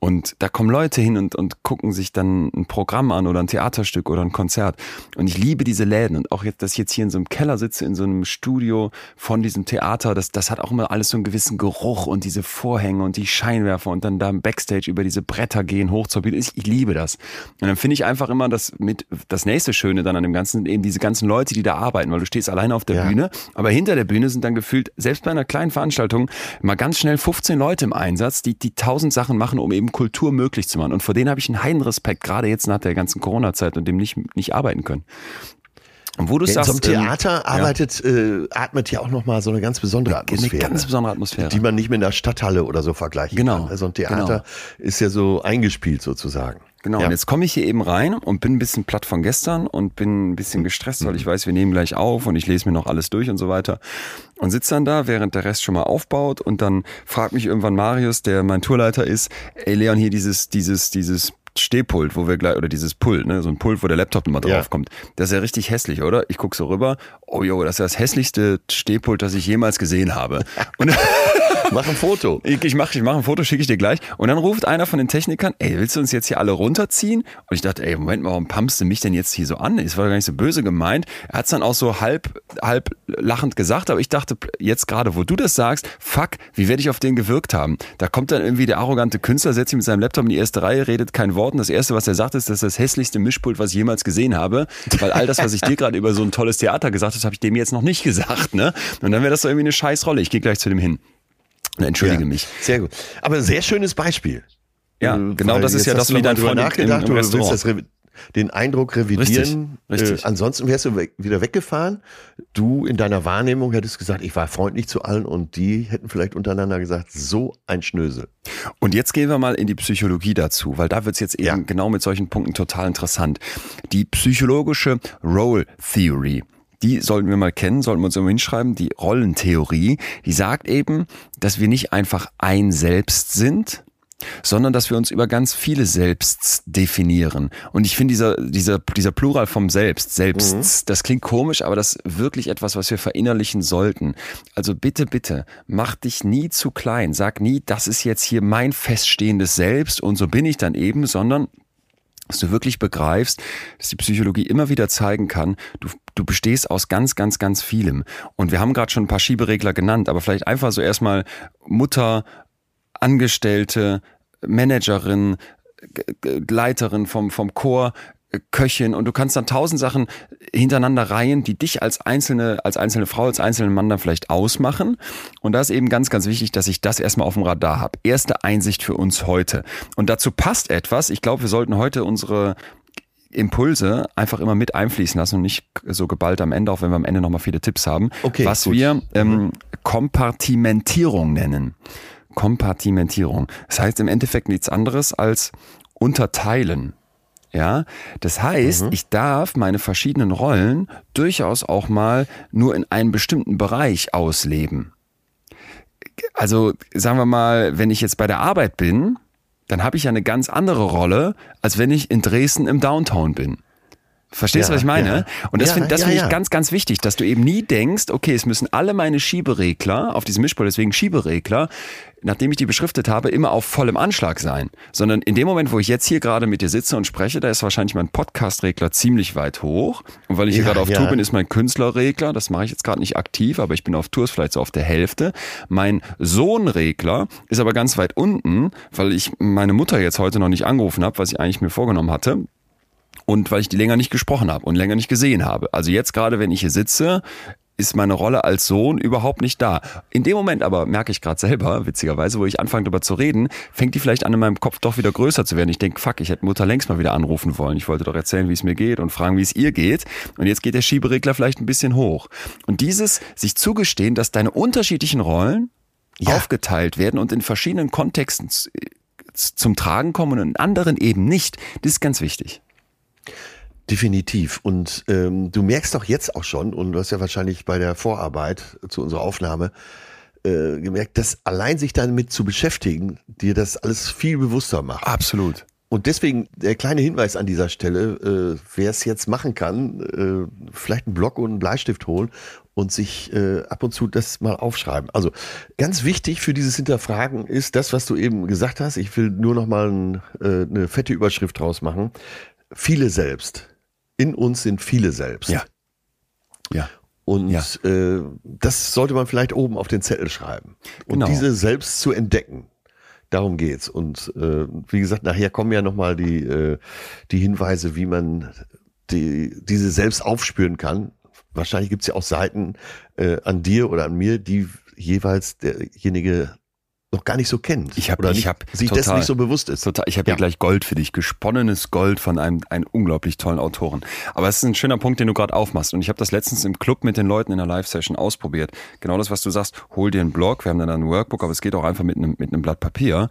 und da kommen Leute hin und, und gucken sich dann ein Programm an oder ein Theaterstück oder ein Konzert. Und ich liebe diese Läden. Und auch jetzt, dass ich jetzt hier in so einem Keller sitze, in so einem Studio von diesem Theater, das, das hat auch immer alles so einen gewissen Geruch und diese Vorhänge und die Scheinwerfer und dann da im Backstage über diese Bretter gehen, hoch zur Bühne. Ich, ich liebe das. Und dann finde ich einfach immer das mit, das nächste Schöne dann an dem Ganzen, sind eben diese ganzen Leute, die da arbeiten, weil du stehst alleine auf der Ja. Bühne, aber hinter der Bühne sind dann gefühlt, selbst bei einer kleinen Veranstaltung, mal ganz schnell 15 Leute im Einsatz, die, die tausend Sachen machen, um eben Kultur möglich zu machen. Und vor denen habe ich einen Heidenrespekt, gerade jetzt nach der ganzen Corona-Zeit und dem nicht, nicht arbeiten können. Und wo du Ja, in sagst, so einem ähm, Theater arbeitet, äh, atmet ja auch nochmal so eine ganz besondere eine Atmosphäre. ganz besondere Atmosphäre. die man nicht mit einer Stadthalle oder so vergleichen Genau, kann. Also ein Theater ist ja so eingespielt sozusagen. Genau, Ja. und jetzt komme ich hier eben rein und bin ein bisschen platt von gestern und bin ein bisschen gestresst, Mhm. weil ich weiß, wir nehmen gleich auf und ich lese mir noch alles durch und so weiter. Und sitze dann da, während der Rest schon mal aufbaut und dann fragt mich irgendwann Marius, der mein Tourleiter ist, ey Leon, hier dieses, dieses, dieses Stehpult, wo wir gleich, oder dieses Pult, ne, so ein Pult, wo der Laptop immer Ja. draufkommt. Das ist ja richtig hässlich, oder? Ich guck so rüber, oh jo, das ist das hässlichste Stehpult, das ich jemals gesehen habe. Und Mach ein Foto. ich, ich mache ich mach ein Foto, schicke ich dir gleich. Und dann ruft einer von den Technikern, ey, willst du uns jetzt hier alle runterziehen? Und ich dachte, ey, Moment mal, warum pumpst du mich denn jetzt hier so an? Es war gar nicht so böse gemeint. Er hat es dann auch so halb, halb lachend gesagt, aber ich dachte jetzt gerade, wo du das sagst, fuck, wie werde ich auf den gewirkt haben? Da kommt dann irgendwie der arrogante Künstler, setzt sich mit seinem Laptop in die erste Reihe, redet kein Wort und das Erste, was er sagt, ist, das ist das hässlichste Mischpult, was ich jemals gesehen habe. Weil all das, was ich dir gerade über so ein tolles Theater gesagt habe, habe ich dem jetzt noch nicht gesagt. Ne? Und dann wäre das so irgendwie eine Scheißrolle. Ich gehe gleich zu dem hin. Entschuldige Ja, mich. Sehr gut. Aber sehr schönes Beispiel. Ja, Äh, genau das ist ja das, wie dein Freund im, nachgedacht, im du willst das den Eindruck revidieren. Richtig, richtig. Äh, ansonsten wärst du weg, wieder weggefahren. Du in deiner Wahrnehmung hättest gesagt, ich war freundlich zu allen und die hätten vielleicht untereinander gesagt, so ein Schnösel. Und jetzt gehen wir mal in die Psychologie dazu, weil da wird es jetzt eben Ja. genau mit solchen Punkten total interessant. Die psychologische Role Theory. Die sollten wir mal kennen, sollten wir uns irgendwo hinschreiben. Die Rollentheorie, die sagt eben, dass wir nicht einfach ein Selbst sind, sondern dass wir uns über ganz viele Selbsts definieren. Und ich finde dieser, dieser, dieser Plural vom Selbst, Selbsts, das klingt komisch, aber das ist wirklich etwas, was wir verinnerlichen sollten. Also bitte, bitte, mach dich nie zu klein. Sag nie, das ist jetzt hier mein feststehendes Selbst und so bin ich dann eben, sondern dass du wirklich begreifst, dass die Psychologie immer wieder zeigen kann, du, du bestehst aus ganz, ganz, ganz vielem. Und wir haben gerade schon ein paar Schieberegler genannt, aber vielleicht einfach so erstmal Mutter, Angestellte, Managerin, Leiterin vom, vom Chor, Köchin und du kannst dann tausend Sachen hintereinander reihen, die dich als einzelne, als einzelne Frau, als einzelnen Mann dann vielleicht ausmachen. Und da ist eben ganz, ganz wichtig, dass ich das erstmal auf dem Radar habe. Erste Einsicht für uns heute. Und dazu passt etwas. Ich glaube, wir sollten heute unsere Impulse einfach immer mit einfließen lassen und nicht so geballt am Ende, auch wenn wir am Ende nochmal viele Tipps haben, Okay, was gut. wir ähm, Kompartimentierung nennen. Kompartimentierung. Das heißt im Endeffekt nichts anderes als unterteilen. Ja, das heißt, ich darf meine verschiedenen Rollen durchaus auch mal nur in einem bestimmten Bereich ausleben. Also sagen wir mal, wenn ich jetzt bei der Arbeit bin, dann habe ich ja eine ganz andere Rolle, als wenn ich in Dresden im Downtown bin. Verstehst du, Ja, was ich meine? ja. Und das Ja, finde das find ich ganz, ganz wichtig, dass du eben nie denkst, okay, es müssen alle meine Schieberegler auf diesem Mischpult, deswegen Schieberegler, nachdem ich die beschriftet habe, immer auf vollem Anschlag sein. Sondern in dem Moment, wo ich jetzt hier gerade mit dir sitze und spreche, da ist wahrscheinlich mein Podcast-Regler ziemlich weit hoch. Und weil ich hier gerade auf. Tour bin, ist mein Künstlerregler, das mache ich jetzt gerade nicht aktiv, aber ich bin auf Tours vielleicht so auf der Hälfte. Mein Sohnregler ist aber ganz weit unten, weil ich meine Mutter jetzt heute noch nicht angerufen habe, was ich eigentlich mir vorgenommen hatte und weil ich die länger nicht gesprochen habe und länger nicht gesehen habe. Also jetzt gerade, wenn ich hier sitze, ist meine Rolle als Sohn überhaupt nicht da. In dem Moment aber merke ich gerade selber, witzigerweise, wo ich anfange darüber zu reden, fängt die vielleicht an in meinem Kopf doch wieder größer zu werden. Ich denke, fuck, ich hätte Mutter längst mal wieder anrufen wollen. Ich wollte doch erzählen, wie es mir geht und fragen, wie es ihr geht. Und jetzt geht der Schieberegler vielleicht ein bisschen hoch. Und dieses sich zugestehen, dass deine unterschiedlichen Rollen Ja. aufgeteilt werden und in verschiedenen Kontexten z- zum Tragen kommen und in anderen eben nicht, das ist ganz wichtig. Definitiv. Und ähm, du merkst doch jetzt auch schon, und du hast ja wahrscheinlich bei der Vorarbeit zu unserer Aufnahme äh, gemerkt, dass allein sich damit zu beschäftigen, dir das alles viel bewusster macht. Absolut. Und deswegen der kleine Hinweis an dieser Stelle, äh, wer es jetzt machen kann, äh, vielleicht einen Block und einen Bleistift holen und sich äh, ab und zu das mal aufschreiben. Also ganz wichtig für dieses Hinterfragen ist das, was du eben gesagt hast. Ich will nur noch mal ein, äh, eine fette Überschrift draus machen. Viele selbst. In uns sind viele selbst. Ja. Ja. Und Ja. äh, das sollte man vielleicht oben auf den Zettel schreiben. Und Genau. diese selbst zu entdecken. Darum geht's. Und äh, wie gesagt, nachher kommen ja nochmal die, äh, die Hinweise, wie man die, diese selbst aufspüren kann. Wahrscheinlich gibt's ja auch Seiten äh, an dir oder an mir, die jeweils derjenige noch gar nicht so kennt. Ich hab- oder ich nicht, hab sich dessen total- nicht so bewusst ist. Total, ich habe Ja. hier gleich Gold für dich, gesponnenes Gold von einem, einem unglaublich tollen Autoren. Aber es ist ein schöner Punkt, den du gerade aufmachst. Und ich habe das letztens im Club mit den Leuten in der Live-Session ausprobiert. Genau das, was du sagst, hol dir einen Blog, wir haben dann ein Workbook, aber es geht auch einfach mit einem, mit einem Blatt Papier.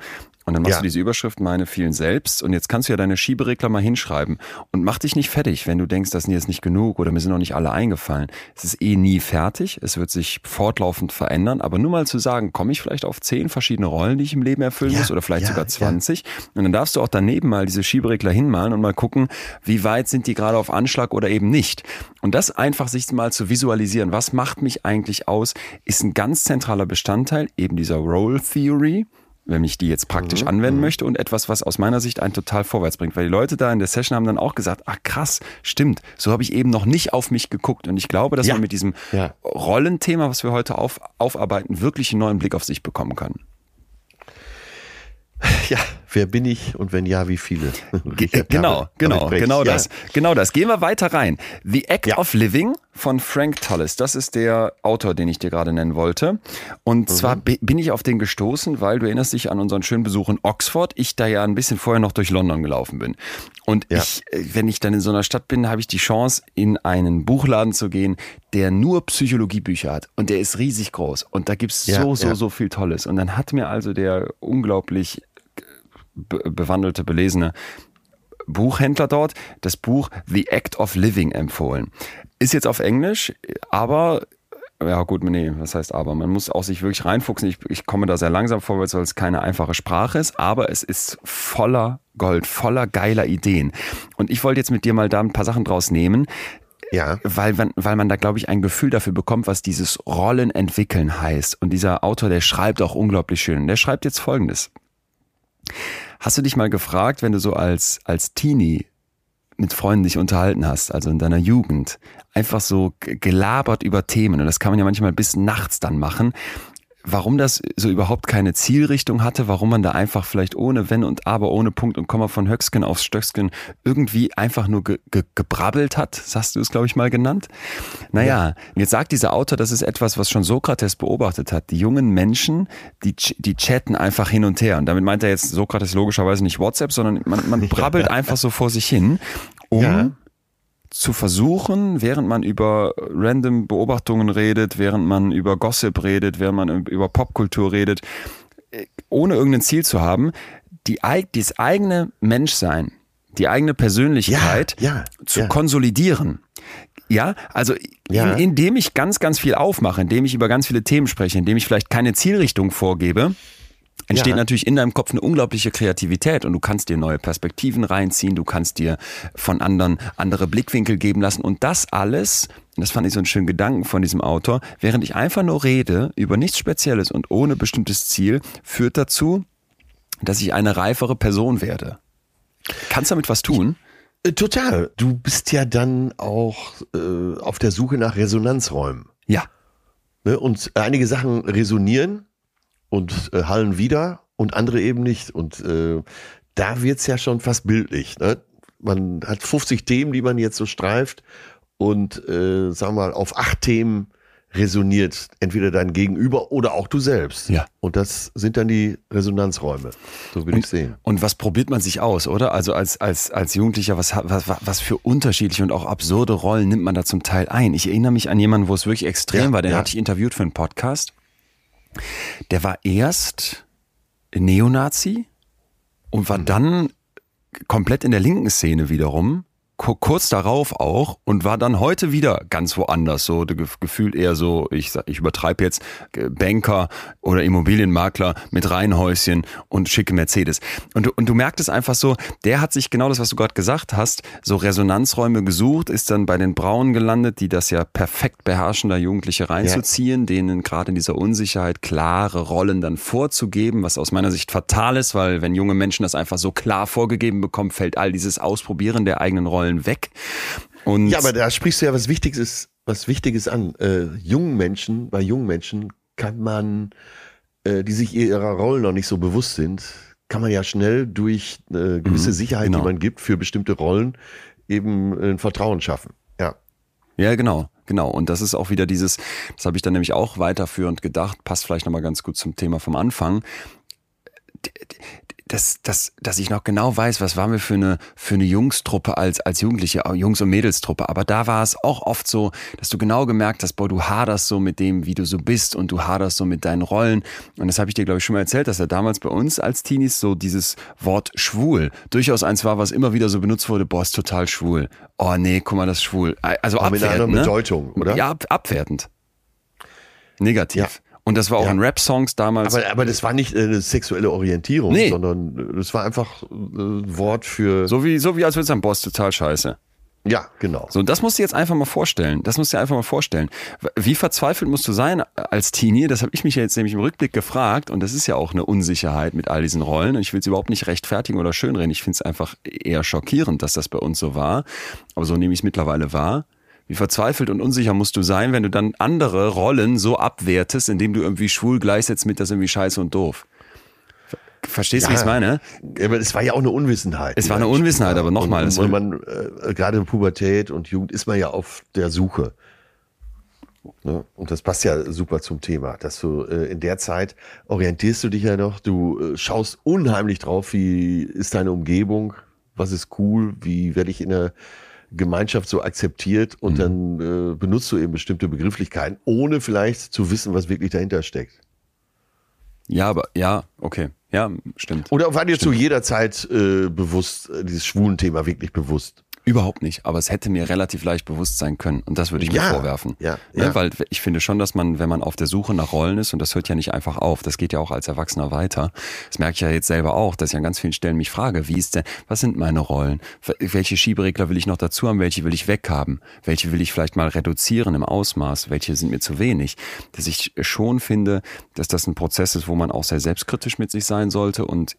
Und dann machst Ja. du diese Überschrift, meine vielen selbst. Und jetzt kannst du ja deine Schieberegler mal hinschreiben. Und mach dich nicht fertig, wenn du denkst, das ist jetzt nicht genug oder mir sind noch nicht alle eingefallen. Es ist eh nie fertig. Es wird sich fortlaufend verändern. Aber nur mal zu sagen, komme ich vielleicht auf zehn verschiedene Rollen, die ich im Leben erfüllen Ja, muss oder vielleicht ja, sogar ja. 20. Und dann darfst du auch daneben mal diese Schieberegler hinmalen und mal gucken, wie weit sind die gerade auf Anschlag oder eben nicht. Und das einfach sich mal zu visualisieren, was macht mich eigentlich aus, ist ein ganz zentraler Bestandteil eben dieser Role Theory wenn ich die jetzt praktisch anwenden möchte und etwas, was aus meiner Sicht einen total vorwärts bringt. Weil die Leute da in der Session haben dann auch gesagt, ach krass, stimmt, so habe ich eben noch nicht auf mich geguckt. Und ich glaube, dass Ja. man mit diesem Ja. Rollenthema, was wir heute auf, aufarbeiten, wirklich einen neuen Blick auf sich bekommen kann. Ja, wer bin ich und wenn ja, wie viele? Richard Genau, David- genau, David genau Ja. das. Genau das. Gehen wir weiter rein. The Act Ja. of Living von Frank Tullis. Das ist der Autor, den ich dir gerade nennen wollte. Und zwar Mhm. bi- bin ich auf den gestoßen, weil du erinnerst dich an unseren schönen Besuch in Oxford. Ich da ja ein bisschen vorher noch durch London gelaufen bin. Und Ja. ich, äh, wenn ich dann in so einer Stadt bin, habe ich die Chance, in einen Buchladen zu gehen, der nur Psychologiebücher hat. Und der ist riesig groß. Und da gibt's Ja, so, so, so viel Tolles. Und dann hat mir also der unglaublich be bewandelte, belesene Buchhändler dort das Buch The Act of Living empfohlen. Ist jetzt auf Englisch, aber ja gut, nee, was heißt aber? Man muss auch sich wirklich reinfuchsen. Ich, ich komme da sehr langsam vorwärts, weil es keine einfache Sprache ist, aber es ist voller Gold, voller geiler Ideen. Und ich wollte jetzt mit dir mal da ein paar Sachen draus nehmen, Ja. weil man, weil man da, glaube ich, ein Gefühl dafür bekommt, was dieses Rollen entwickeln heißt. Und dieser Autor, der schreibt auch unglaublich schön. Der schreibt jetzt Folgendes. Hast du dich mal gefragt, wenn du so als, als Teenie mit Freunden dich unterhalten hast, also in deiner Jugend, einfach so gelabert über Themen, und das kann man ja manchmal bis nachts dann machen, warum das so überhaupt keine Zielrichtung hatte, warum man da einfach vielleicht ohne Wenn und Aber, ohne Punkt und Komma von Höcksken aufs Stöcksken irgendwie einfach nur ge ge gebrabbelt hat, das hast du es, glaube ich, mal genannt. Naja, und jetzt sagt dieser Autor, das ist etwas, was schon Sokrates beobachtet hat. Die jungen Menschen, die, ch- die chatten einfach hin und her. Und damit meint er jetzt Sokrates logischerweise nicht WhatsApp, sondern man, man brabbelt einfach so vor sich hin, um Ja. Zu versuchen, während man über random Beobachtungen redet, während man über Gossip redet, während man über Popkultur redet, äh, ohne irgendein Ziel zu haben, die, das eigene Menschsein, die eigene Persönlichkeit Ja, ja, zu ja. konsolidieren. Ja, also. In, indem ich ganz, ganz viel aufmache, indem ich über ganz viele Themen spreche, indem ich vielleicht keine Zielrichtung vorgebe, entsteht Ja. natürlich in deinem Kopf eine unglaubliche Kreativität und du kannst dir neue Perspektiven reinziehen, du kannst dir von anderen andere Blickwinkel geben lassen und das alles, das fand ich so einen schönen Gedanken von diesem Autor, während ich einfach nur rede über nichts Spezielles und ohne bestimmtes Ziel, führt dazu, dass ich eine reifere Person werde. Kannst damit was tun? Äh, Total. Du bist ja dann auch äh, auf der Suche nach Resonanzräumen. Ja. Ne? Und einige Sachen resonieren und äh, hallen wieder und andere eben nicht. Und äh, da wird's ja schon fast bildlich. Ne? Man hat 50 Themen, die man jetzt so streift und äh, sagen wir mal, auf acht Themen resoniert entweder dein Gegenüber oder auch du selbst. Ja. Und das sind dann die Resonanzräume. So würde ich sehen. Und was probiert man sich aus, oder? Also als, als, als Jugendlicher, was, hat- was, was für unterschiedliche und auch absurde Rollen nimmt man da zum Teil ein? Ich erinnere mich an jemanden, wo es wirklich extrem Ja, war, den ja. hatte ich interviewt für einen Podcast. Der war erst Neonazi und Mhm. war dann komplett in der linken Szene wiederum kurz darauf auch und war dann heute wieder ganz woanders. So gefühlt eher so, ich, ich übertreibe jetzt, äh, Banker oder Immobilienmakler mit Reihenhäuschen und schicke Mercedes. Und du, und du merkst es einfach so, der hat sich genau das, was du gerade gesagt hast, so Resonanzräume gesucht, ist dann bei den Brauen gelandet, die das ja perfekt beherrschen, da Jugendliche reinzuziehen, ja. denen gerade in dieser Unsicherheit klare Rollen dann vorzugeben, was aus meiner Sicht fatal ist, weil wenn junge Menschen das einfach so klar vorgegeben bekommen, fällt all dieses Ausprobieren der eigenen Rollen weg. Und ja, aber da sprichst du ja was Wichtiges, was Wichtiges an. Äh, jungen Menschen, bei jungen Menschen kann man, äh, die sich ihrer Rollen noch nicht so bewusst sind, kann man ja schnell durch äh, gewisse mhm, Sicherheit, genau. die man gibt für bestimmte Rollen, eben ein Vertrauen schaffen. Ja. Ja, genau. Genau, und das ist auch wieder dieses, das habe ich dann nämlich auch weiterführend gedacht, passt vielleicht nochmal ganz gut zum Thema vom Anfang dass, dass, dass ich noch genau weiß, was waren wir für eine, für eine Jungstruppe als, als Jugendliche, Jungs- und Mädelstruppe. Aber da war es auch oft so, dass du genau gemerkt hast, boah, du haderst so mit dem, wie du so bist und du haderst so mit deinen Rollen. Und das habe ich dir, glaube ich, schon mal erzählt, dass er damals bei uns als Teenies so dieses Wort schwul durchaus eins war, was immer wieder so benutzt wurde, boah, ist total schwul. Oh nee, guck mal, das ist schwul. Also Aber abwertend. Mit einer ne? Bedeutung, oder? Ja, ab, abwertend. Negativ. Ja. Und das war auch ja. in Rap-Songs damals. Aber, aber das war nicht eine sexuelle Orientierung, nee. sondern das war einfach ein Wort für. So wie, so wie als würde sagen, Boss, total scheiße. Ja, genau. So, das musst du jetzt einfach mal vorstellen. Das musst du dir einfach mal vorstellen. Wie verzweifelt musst du sein als Teenie? Das habe ich mich ja jetzt nämlich im Rückblick gefragt. Und das ist ja auch eine Unsicherheit mit all diesen Rollen. Und ich will es überhaupt nicht rechtfertigen oder schönreden. Ich finde es einfach eher schockierend, dass das bei uns so war. Aber so nehme ich es mittlerweile wahr. Wie verzweifelt und unsicher musst du sein, wenn du dann andere Rollen so abwertest, indem du irgendwie schwul gleichsetzt mit das irgendwie scheiße und doof. Verstehst du, ja, wie ich es meine? Aber es war ja auch eine Unwissenheit. Es war eine Unwissenheit, aber nochmal. Und, und man, äh, gerade in Pubertät und Jugend ist man ja auf der Suche. Ne? Und das passt ja super zum Thema, dass du äh, in der Zeit orientierst du dich ja noch, du äh, schaust unheimlich drauf, wie ist deine Umgebung, was ist cool, wie werde ich in der Gemeinschaft so akzeptiert und mhm. dann äh, benutzt du eben bestimmte Begrifflichkeiten, ohne vielleicht zu wissen, was wirklich dahinter steckt. Ja, aber ja, okay. Ja, stimmt. Oder war dir zu jeder Zeit äh, bewusst, äh, dieses schwulen Thema wirklich bewusst? Überhaupt nicht, aber es hätte mir relativ leicht bewusst sein können und das würde ich mir ja, vorwerfen. Ja, ja, ja. Weil ich finde schon, dass man, wenn man auf der Suche nach Rollen ist, und das hört ja nicht einfach auf, das geht ja auch als Erwachsener weiter. Das merke ich ja jetzt selber auch, dass ich an ganz vielen Stellen mich frage, wie ist denn, was sind meine Rollen? Welche Schieberegler will ich noch dazu haben? Welche will ich weghaben? Welche will ich vielleicht mal reduzieren im Ausmaß? Welche sind mir zu wenig? Dass ich schon finde, dass das ein Prozess ist, wo man auch sehr selbstkritisch mit sich sein sollte und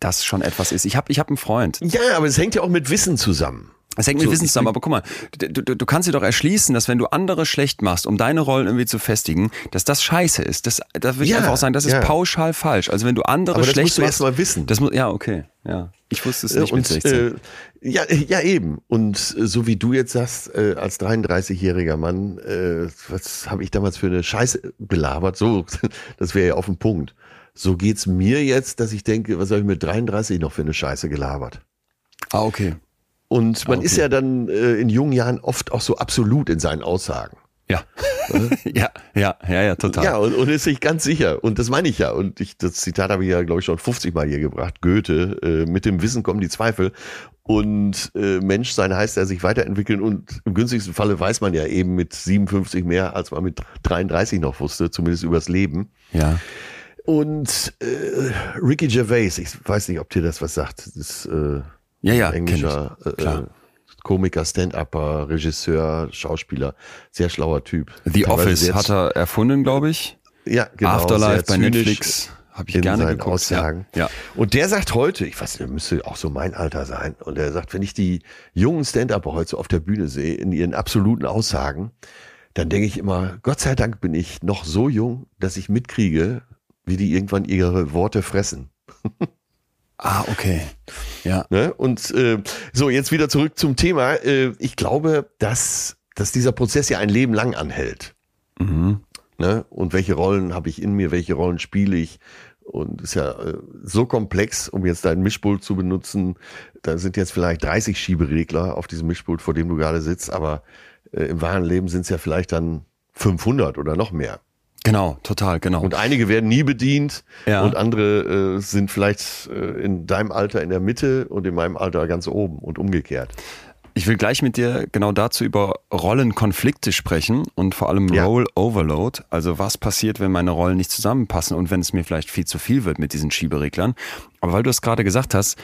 das schon etwas ist. Ich habe ich hab einen Freund. Ja, aber es hängt ja auch mit Wissen zusammen. Es hängt mit so, Wissen zusammen, aber guck mal, du, du, du kannst dir doch erschließen, dass wenn du andere schlecht machst, um deine Rollen irgendwie zu festigen, dass das scheiße ist. Das, da würde ich einfach auch sagen, das ist ja. pauschal falsch. Also wenn du andere aber das schlecht musst du erst mal wissen. Das muss, ja, okay. Ja. Ich wusste es nicht und, mit 16. Äh, ja, ja, eben. Und äh, so wie du jetzt sagst, äh, als 33-jähriger Mann, äh, was habe ich damals für eine Scheiße belabert? So, das wäre ja auf den Punkt. So geht's mir jetzt, dass ich denke, was habe ich mit 33 noch für eine Scheiße gelabert? Ah, okay. Und man okay. ist ja dann äh, in jungen Jahren oft auch so absolut in seinen Aussagen. Ja. ja, ja, ja, ja, total. Ja, und, und ist sich ganz sicher. Und das meine ich ja. Und ich, das Zitat habe ich ja, glaube ich, schon 50 Mal hier gebracht. Goethe, äh, mit dem Wissen kommen die Zweifel. Und äh, Mensch sein heißt er sich weiterentwickeln. Und im günstigsten Falle weiß man ja eben mit 57 mehr, als man mit 33 noch wusste, zumindest übers Leben. Ja. Und äh, Ricky Gervais, ich weiß nicht, ob dir das was sagt. Das ist, äh, ja, ja, englischer äh, äh, Komiker, Stand-Upper, Regisseur, Schauspieler, sehr schlauer Typ. The Office hat er erfunden, glaube ich. Ja, genau. Afterlife bei Netflix. Habe ich gerne geguckt. Aussagen. Ja. ja. Und der sagt heute, ich weiß, der müsste auch so mein Alter sein. Und er sagt, wenn ich die jungen Stand-Upper heute so auf der Bühne sehe, in ihren absoluten Aussagen, dann denke ich immer, Gott sei Dank bin ich noch so jung, dass ich mitkriege, wie die irgendwann ihre Worte fressen. Ah, okay. Ja. Ne? Und äh, so, jetzt wieder zurück zum Thema. Äh, ich glaube, dass, dass dieser Prozess ja ein Leben lang anhält. Mhm. Ne? Und welche Rollen habe ich in mir, welche Rollen spiele ich? Und ist ja äh, so komplex, um jetzt deinen Mischpult zu benutzen. Da sind jetzt vielleicht 30 Schieberegler auf diesem Mischpult, vor dem du gerade sitzt, aber äh, im wahren Leben sind es ja vielleicht dann 500 oder noch mehr. Genau, total, genau. Und einige werden nie bedient ja. und andere äh, sind vielleicht äh, in deinem Alter in der Mitte und in meinem Alter ganz oben und umgekehrt. Ich will gleich mit dir genau dazu über Rollenkonflikte sprechen und vor allem Ja. Role Overload. Also was passiert, wenn meine Rollen nicht zusammenpassen und wenn es mir vielleicht viel zu viel wird mit diesen Schiebereglern. Aber weil du es gerade gesagt hast,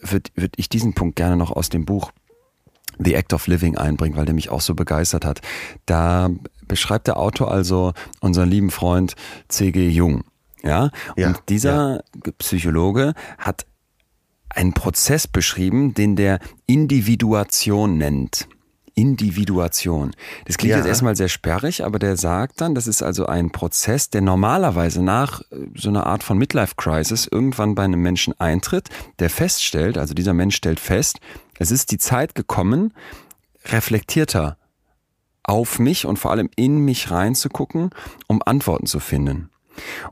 würde würd ich diesen Punkt gerne noch aus dem Buch The Act of Living einbringen, weil der mich auch so begeistert hat. Da beschreibt der Autor also unseren lieben Freund C.G. Jung. Ja, Ja, und dieser Psychologe hat einen Prozess beschrieben, den der Individuation nennt. Individuation. Das klingt Ja. jetzt erstmal sehr sperrig, aber der sagt dann, das ist also ein Prozess, der normalerweise nach äh, so einer Art von Midlife Crisis irgendwann bei einem Menschen eintritt, der feststellt, also dieser Mensch stellt fest, es ist die Zeit gekommen, reflektierter auf mich und vor allem in mich reinzugucken, um Antworten zu finden.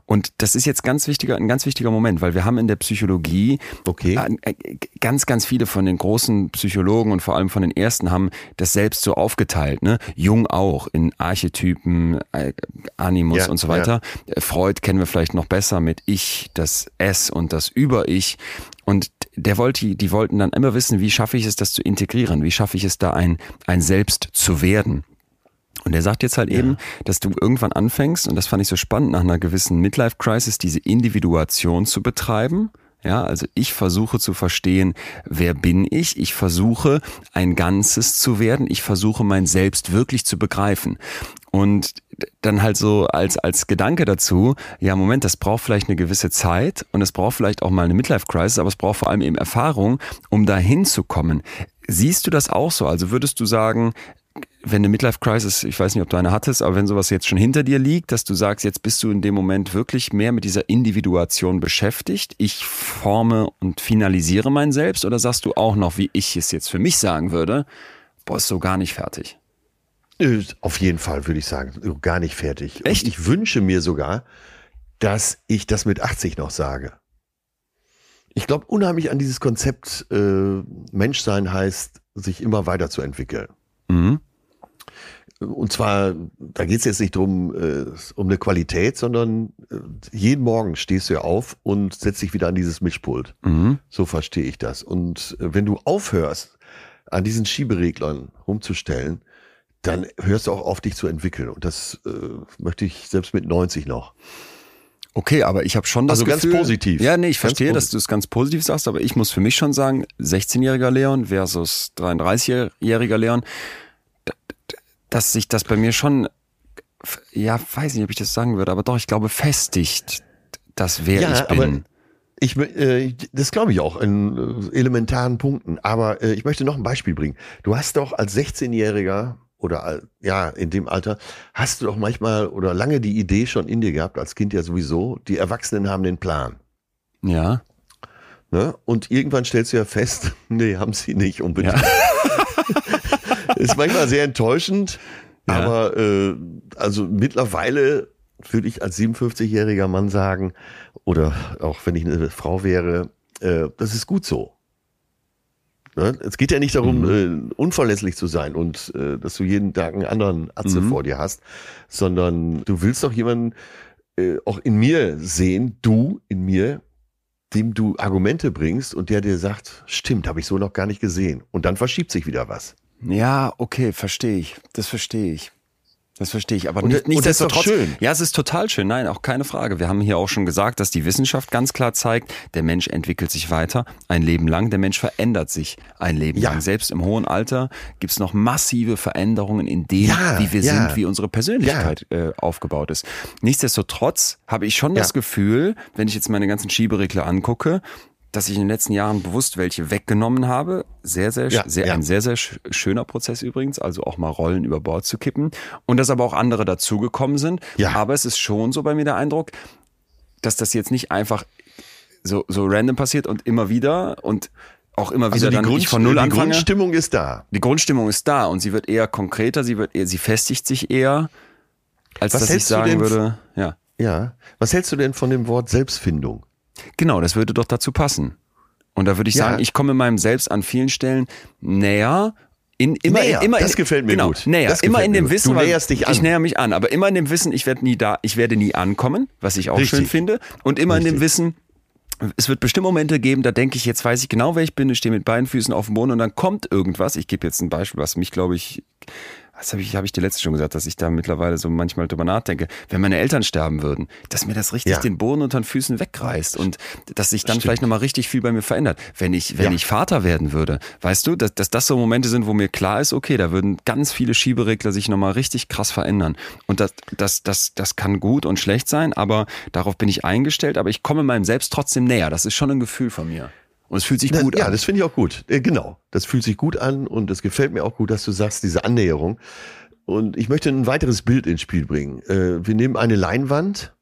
Und das ist jetzt ganz wichtiger, ein ganz wichtiger Moment, weil wir haben in der Psychologie Okay. äh, äh, ganz, ganz viele von den großen Psychologen und vor allem von den ersten haben das selbst so aufgeteilt. Ne? Jung auch in Archetypen, äh, Animus Ja, und so weiter. Äh, Freud kennen wir vielleicht noch besser mit Ich, das S und das Über-Ich. Und der wollte, die wollten dann immer wissen, wie schaffe ich es, das zu integrieren? Wie schaffe ich es, da ein, ein Selbst zu werden? Und er sagt jetzt halt eben, dass du irgendwann anfängst, und das fand ich so spannend, nach einer gewissen Midlife-Crisis diese Individuation zu betreiben. Ja, also ich versuche zu verstehen, wer bin ich? Ich versuche ein Ganzes zu werden. Ich versuche mein Selbst wirklich zu begreifen. Und dann halt so als, als Gedanke dazu, ja, Moment, das braucht vielleicht eine gewisse Zeit und es braucht vielleicht auch mal eine Midlife-Crisis, aber es braucht vor allem eben Erfahrung, um dahin zu kommen. Siehst du das auch so? Also würdest du sagen, wenn eine Midlife-Crisis, ich weiß nicht, ob du eine hattest, aber wenn sowas jetzt schon hinter dir liegt, dass du sagst, jetzt bist du in dem Moment wirklich mehr mit dieser Individuation beschäftigt, ich forme und finalisiere mein Selbst, oder sagst du auch noch, wie ich es jetzt für mich sagen würde, boah, ist so gar nicht fertig? Auf jeden Fall würde ich sagen, gar nicht fertig. Echt? Und ich wünsche mir sogar, dass ich das mit 80 noch sage. Ich glaube unheimlich an dieses Konzept, äh, Menschsein heißt, sich immer weiterzuentwickeln. Mhm. Und zwar, da geht es jetzt nicht drum äh, um eine Qualität, sondern äh, jeden Morgen stehst du ja auf und setzt dich wieder an dieses Mischpult. Mhm. So verstehe ich das. Und äh, wenn du aufhörst, an diesen Schiebereglern rumzustellen, dann hörst du auch auf, dich zu entwickeln. Und das äh, möchte ich selbst mit 90 noch. Okay, aber ich habe schon das Also ganz Gefühl, positiv. Ja, nee, ich Ganz verstehe, dass du es ganz positiv sagst, aber ich muss für mich schon sagen, 16-jähriger Leon versus 33-jähriger Leon, dass sich das bei mir schon, ja, weiß nicht, ob ich das sagen würde, aber doch, ich glaube, festigt, das wer Ja, ich bin. aber Ich, äh, das glaube ich auch in äh, elementaren Punkten. Aber äh, ich möchte noch ein Beispiel bringen. Du hast doch als 16-Jähriger oder ja, in dem Alter, hast du doch manchmal oder lange die Idee schon in dir gehabt, als Kind ja sowieso, die Erwachsenen haben den Plan. ja, Ne? Und irgendwann stellst du ja fest, nee, haben sie nicht unbedingt. Ist manchmal sehr enttäuschend, Ja. aber äh, also mittlerweile würde ich als 57-jähriger Mann sagen, oder auch wenn ich eine Frau wäre, äh, das ist gut so. Ne? Es geht ja nicht darum, äh, unverlässlich zu sein und äh, dass du jeden Tag einen anderen Atze Mhm. vor dir hast, sondern du willst doch jemanden äh, auch in mir sehen, du in mir, dem du Argumente bringst und der dir sagt, stimmt, habe ich so noch gar nicht gesehen. Und dann verschiebt sich wieder was. Ja, okay, verstehe ich, das verstehe ich. Das verstehe ich, aber Und- nicht, ist doch nichtsdestotrotz. schön. Ja, es ist total schön. Nein, auch keine Frage. Wir haben hier auch schon gesagt, dass die Wissenschaft ganz klar zeigt, der Mensch entwickelt sich weiter ein Leben lang. Der Mensch verändert sich ein Leben Ja. lang. Selbst im hohen Alter gibt es noch massive Veränderungen in dem, Ja, wie wir ja. sind, wie unsere Persönlichkeit äh, aufgebaut ist. Nichtsdestotrotz habe ich schon das Gefühl, wenn ich jetzt meine ganzen Schieberegler angucke, dass ich in den letzten Jahren bewusst welche weggenommen habe. Sehr, sehr, Ja, sehr, ja. ein sehr, sehr sch- schöner Prozess übrigens, also auch mal Rollen über Bord zu kippen. Und dass aber auch andere dazugekommen sind. Ja. Aber es ist schon so bei mir der Eindruck, dass das jetzt nicht einfach so, so random passiert und immer wieder und auch immer wieder Also die, dann Grund, von null die anfange. Grundstimmung ist da. die Grundstimmung ist da und sie wird eher konkreter, sie wird eher, sie festigt sich eher, als Was dass ich sagen würde, ja. Ja. Was hältst du denn von dem Wort Selbstfindung? Genau, das würde doch dazu passen. Und da würde ich Ja. sagen, ich komme meinem Selbst an vielen Stellen näher. In, immer, Näher, immer das in, gefällt mir genau, gut. Näher, immer in dem. Wissen, Du näherst dich ich an. näher mich an, aber immer in dem Wissen, ich werde nie da, ich werde nie ankommen, was ich auch Richtig. schön finde, und immer in dem Richtig. Wissen, es wird bestimmt Momente geben, da denke ich, jetzt weiß ich genau, wer ich bin, ich stehe mit beiden Füßen auf dem Boden und dann kommt irgendwas. Ich gebe jetzt ein Beispiel, was mich, glaube ich, das habe ich, hab ich dir letztes schon gesagt, dass ich da mittlerweile so manchmal drüber nachdenke, wenn meine Eltern sterben würden, dass mir das richtig ja. den Boden unter den Füßen wegreißt und dass sich dann Stimmt. vielleicht nochmal richtig viel bei mir verändert. Wenn ich, wenn ja. ich Vater werden würde, weißt du, dass, dass das so Momente sind, wo mir klar ist, okay, da würden ganz viele Schieberegler sich nochmal richtig krass verändern. Und das, das, das, das kann gut und schlecht sein, aber darauf bin ich eingestellt, aber ich komme meinem Selbst trotzdem näher. Das ist schon ein Gefühl von mir. Und es fühlt sich gut ja, an. Ja, das finde ich auch gut. Äh, genau. Das fühlt sich gut an und es gefällt mir auch gut, dass du sagst, diese Annäherung. Und ich möchte ein weiteres Bild ins Spiel bringen. Äh, wir nehmen eine Leinwand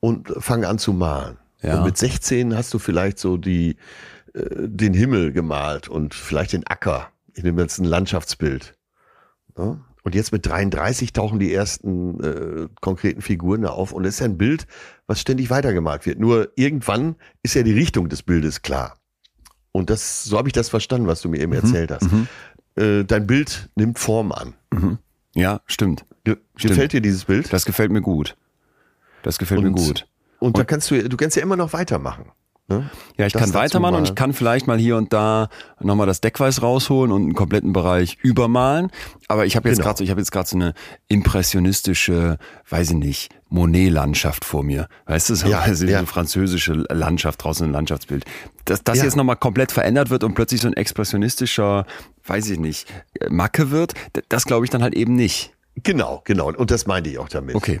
und fangen an zu malen. Ja. Und mit 16 hast du vielleicht so die, äh, den Himmel gemalt und vielleicht den Acker. Ich nehme jetzt ein Landschaftsbild. Und jetzt mit 33 tauchen die ersten äh, konkreten Figuren da auf und es ist ja ein Bild, was ständig weitergemalt wird. Nur irgendwann ist ja die Richtung des Bildes klar. Und das, so habe ich das verstanden, was du mir eben mhm. erzählt hast. Mhm. Äh, dein Bild nimmt Form an. Mhm. Ja, stimmt. Ge stimmt. Gefällt dir dieses Bild? Das gefällt mir gut. Das gefällt und, mir gut. Und, und da kannst du, du kannst ja immer noch weitermachen. Ne? Ja, ich das kann weitermachen und ich kann vielleicht mal hier und da nochmal das Deckweiß rausholen und einen kompletten Bereich übermalen. Aber ich habe jetzt genau. gerade so, ich habe jetzt gerade so eine impressionistische, weiß ich nicht, Monet-Landschaft vor mir. Weißt du, so ja, also ja. eine französische Landschaft draußen, ein Landschaftsbild. Dass das ja. jetzt nochmal komplett verändert wird und plötzlich so ein expressionistischer, weiß ich nicht, Macke wird, das glaube ich dann halt eben nicht. Genau, genau. Und das meinte ich auch damit. Okay.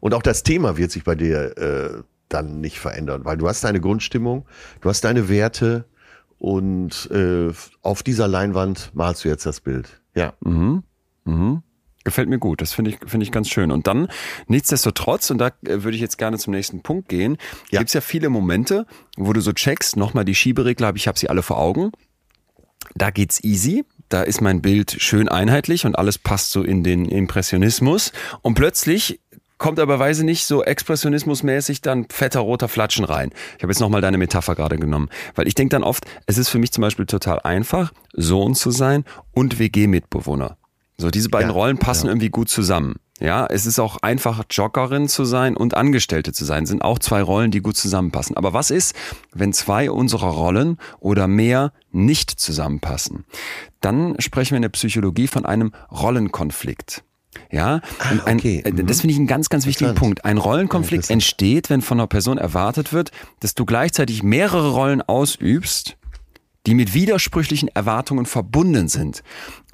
Und auch das Thema wird sich bei dir äh, dann nicht verändern, weil du hast deine Grundstimmung, du hast deine Werte und äh, auf dieser Leinwand malst du jetzt das Bild. Ja. Mhm. Mhm. Gefällt mir gut, das finde ich, finde ich ganz schön. Und dann, nichtsdestotrotz, und da äh, würde ich jetzt gerne zum nächsten Punkt gehen, ja. gibt es ja viele Momente, wo du so checkst, nochmal die Schieberegler, ich habe sie alle vor Augen. Da geht's easy, da ist mein Bild schön einheitlich und alles passt so in den Impressionismus. Und plötzlich kommt aber weise nicht so expressionismusmäßig dann fetter roter Flatschen rein. Ich habe jetzt nochmal deine Metapher gerade genommen, weil ich denke dann oft, es ist für mich zum Beispiel total einfach, Sohn zu sein und WG-Mitbewohner. So, diese beiden ja, Rollen passen ja. irgendwie gut zusammen. Ja, es ist auch einfach Joggerin zu sein und Angestellte zu sein, sind auch zwei Rollen, die gut zusammenpassen. Aber was ist, wenn zwei unserer Rollen oder mehr nicht zusammenpassen? Dann sprechen wir in der Psychologie von einem Rollenkonflikt. Ja, ah, okay. ein, das finde ich einen ganz, ganz wichtigen Punkt. Ein Rollenkonflikt ja, entsteht, wenn von einer Person erwartet wird, dass du gleichzeitig mehrere Rollen ausübst, die mit widersprüchlichen Erwartungen verbunden sind.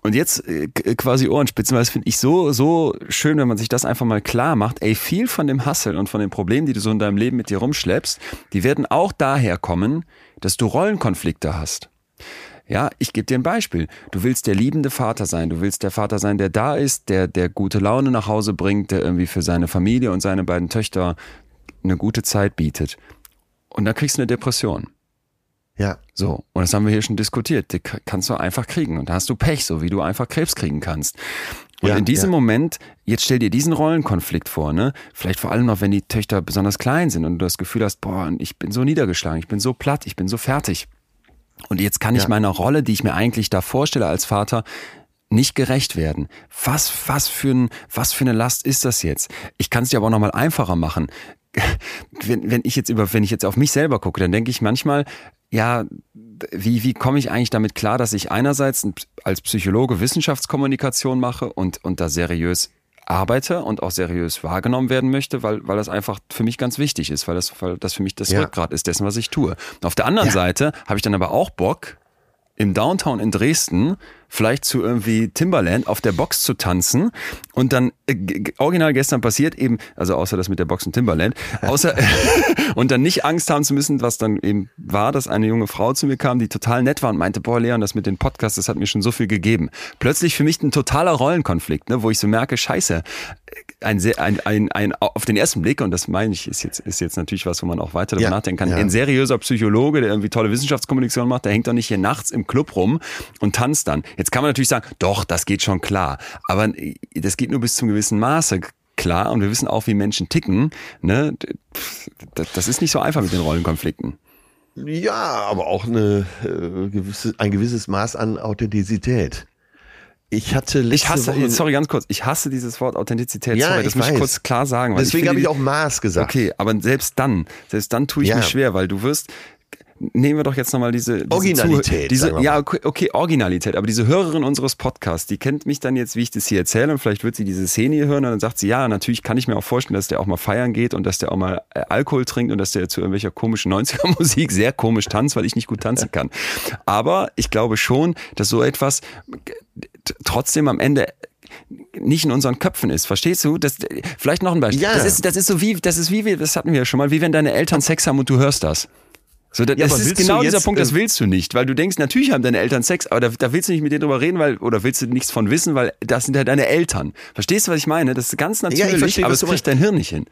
Und jetzt äh, quasi Ohrenspitzen, weil das finde ich so, so schön, wenn man sich das einfach mal klar macht. Ey, viel von dem Hassel und von den Problemen, die du so in deinem Leben mit dir rumschleppst, die werden auch daher kommen, dass du Rollenkonflikte hast. Ja, ich gebe dir ein Beispiel. Du willst der liebende Vater sein. Du willst der Vater sein, der da ist, der, der gute Laune nach Hause bringt, der irgendwie für seine Familie und seine beiden Töchter eine gute Zeit bietet. Und dann kriegst du eine Depression. Ja. So. Und das haben wir hier schon diskutiert. Die kannst du einfach kriegen. Und da hast du Pech, so wie du einfach Krebs kriegen kannst. Und ja, in diesem ja. Moment, jetzt stell dir diesen Rollenkonflikt vor, ne? Vielleicht vor allem noch, wenn die Töchter besonders klein sind und du das Gefühl hast, boah, ich bin so niedergeschlagen, ich bin so platt, ich bin so fertig. Und jetzt kann ich ja. meiner Rolle, die ich mir eigentlich da vorstelle als Vater, nicht gerecht werden. Was, was für ein, was für eine Last ist das jetzt? Ich kann es dir aber auch nochmal einfacher machen. Wenn, wenn ich jetzt über, wenn ich jetzt auf mich selber gucke, dann denke ich manchmal, ja, wie, wie komme ich eigentlich damit klar, dass ich einerseits als Psychologe Wissenschaftskommunikation mache und, und da seriös arbeite und auch seriös wahrgenommen werden möchte, weil, weil das einfach für mich ganz wichtig ist, weil das, weil das für mich das ja. Rückgrat ist dessen, was ich tue. Auf der anderen ja. Seite habe ich dann aber auch Bock, im Downtown in Dresden vielleicht zu irgendwie Timberland auf der Box zu tanzen und dann äh, original gestern passiert eben, also außer das mit der Box und Timberland, außer und dann nicht Angst haben zu müssen, was dann eben war, dass eine junge Frau zu mir kam, die total nett war und meinte, boah Leon, das mit den Podcasts, das hat mir schon so viel gegeben. Plötzlich für mich ein totaler Rollenkonflikt, ne, wo ich so merke, scheiße, ein, sehr, ein, ein, ein auf den ersten Blick, und das meine ich, ist jetzt, ist jetzt natürlich was, wo man auch weiter darüber ja, nachdenken kann, ja. ein seriöser Psychologe, der irgendwie tolle Wissenschaftskommunikation macht, der hängt doch nicht hier nachts im Club rum und tanzt dann. Jetzt kann man natürlich sagen, doch, das geht schon klar. Aber das geht nur bis zum gewissen Maße klar und wir wissen auch, wie Menschen ticken. Ne? Das ist nicht so einfach mit den Rollenkonflikten. Ja, aber auch eine, äh, gewisse, ein gewisses Maß an Authentizität. Ich hatte letzte Ich hasse, Woche, sorry, ganz kurz, ich hasse dieses Wort Authentizität. Ja, sorry, ich das muss ich weiß. kurz klar sagen. Deswegen habe ich auch Maß gesagt. Okay, aber selbst dann, selbst dann tue ich Ja. mich schwer, weil du wirst, nehmen wir doch jetzt nochmal diese, diese Originalität, Diese, ja, okay, Originalität, aber diese Hörerin unseres Podcasts, die kennt mich dann jetzt, wie ich das hier erzähle und vielleicht wird sie diese Szene hier hören und dann sagt sie, ja, natürlich kann ich mir auch vorstellen, dass der auch mal feiern geht und dass der auch mal äh, Alkohol trinkt und dass der zu irgendwelcher komischen 90er-Musik sehr komisch tanzt, weil ich nicht gut tanzen kann. Aber ich glaube schon, dass so etwas trotzdem am Ende nicht in unseren Köpfen ist. Verstehst du? Das, vielleicht noch ein Beispiel. Ja. Das ist, das ist so wie, das ist wie, wir- das hatten wir ja schon mal, wie wenn deine Eltern Sex haben und du hörst das. So, da- Ja, das ist genau dieser jetzt, Punkt, das äh, willst du nicht, weil du denkst, natürlich haben deine Eltern Sex, aber da, da willst du nicht mit denen drüber reden, weil, oder willst du nichts von wissen, weil das sind ja deine Eltern. Verstehst du, was ich meine? Das ist ganz ich natürlich, verstehe, aber es kriegt dein Hirn nicht hin.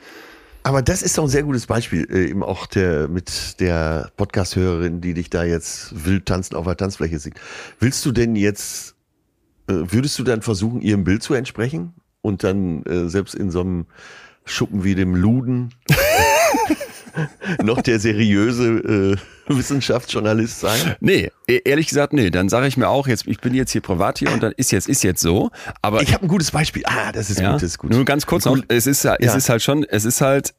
Aber das ist doch ein sehr gutes Beispiel, äh, eben auch der mit der Podcast-Hörerin, die dich da jetzt wild tanzen auf der Tanzfläche sieht. Willst du denn jetzt, äh, würdest du dann versuchen, ihrem Bild zu entsprechen und dann äh, selbst in so einem Schuppen wie dem Luden noch der seriöse äh, Wissenschaftsjournalist sein? Nee, e- ehrlich gesagt, nee. Dann sage ich mir auch, jetzt, ich bin jetzt hier privat hier und dann ist jetzt, ist jetzt so. Aber Ich habe ein gutes Beispiel. Ah, das ist ja, gut, das ist gut. nur ganz kurz noch, es ist, ja- es Ja. ist halt schon, es ist halt,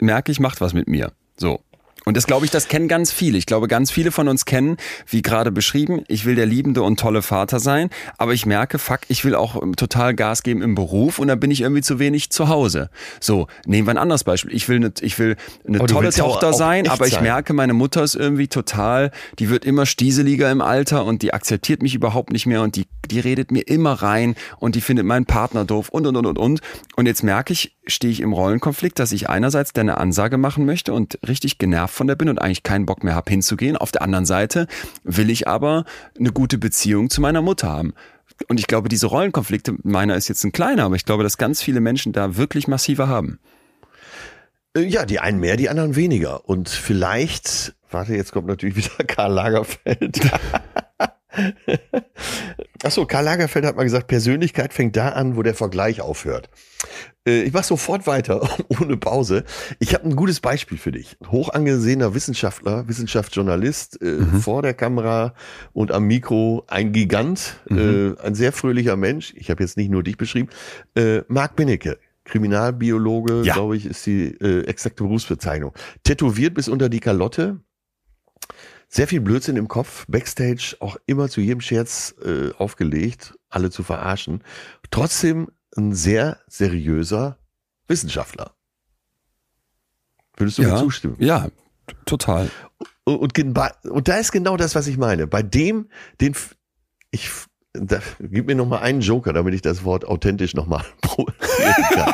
merke ich, macht was mit mir. So. Und das glaube ich, das kennen ganz viele. Ich glaube, ganz viele von uns kennen, wie gerade beschrieben, ich will der liebende und tolle Vater sein, aber ich merke, fuck, ich will auch ähm, total Gas geben im Beruf und dann bin ich irgendwie zu wenig zu Hause. So, nehmen wir ein anderes Beispiel. Ich will eine, ich will eine du tolle Tochter sein, aber ich sein. merke, meine Mutter ist irgendwie total, die wird immer stieseliger im Alter und die akzeptiert mich überhaupt nicht mehr und die, die redet mir immer rein und die findet meinen Partner doof und und und und und. Und jetzt merke ich, stehe ich im Rollenkonflikt, dass ich einerseits eine Ansage machen möchte und richtig genervt von der bin und eigentlich keinen Bock mehr habe hinzugehen. Auf der anderen Seite will ich aber eine gute Beziehung zu meiner Mutter haben. Und ich glaube, diese Rollenkonflikte, meiner ist jetzt ein kleiner, aber ich glaube, dass ganz viele Menschen da wirklich massiver haben. Äh, Ja, die einen mehr, die anderen weniger. Und vielleicht, warte, jetzt kommt natürlich wieder Karl Lagerfeld. Achso, Karl Lagerfeld hat mal gesagt, Persönlichkeit fängt da an, wo der Vergleich aufhört. Äh, Ich mache sofort weiter, ohne Pause. Ich habe ein gutes Beispiel für dich. Hoch angesehener Wissenschaftler, Wissenschaftsjournalist, äh, vor der Kamera und am Mikro ein Gigant, äh, ein sehr fröhlicher Mensch. Ich habe jetzt nicht nur dich beschrieben. Marc Benecke, Kriminalbiologe, Ja. glaube ich, ist die exakte Berufsbezeichnung. Tätowiert bis unter die Kalotte. Sehr viel Blödsinn im Kopf, Backstage auch immer zu jedem Scherz äh, aufgelegt, alle zu verarschen. Trotzdem ein sehr seriöser Wissenschaftler. Würdest du mir zustimmen? Ja, total. Und, und, bei- und da ist genau das, was ich meine. Bei dem, den ich da, gib mir noch mal einen Joker, damit ich das Wort authentisch noch mal kann.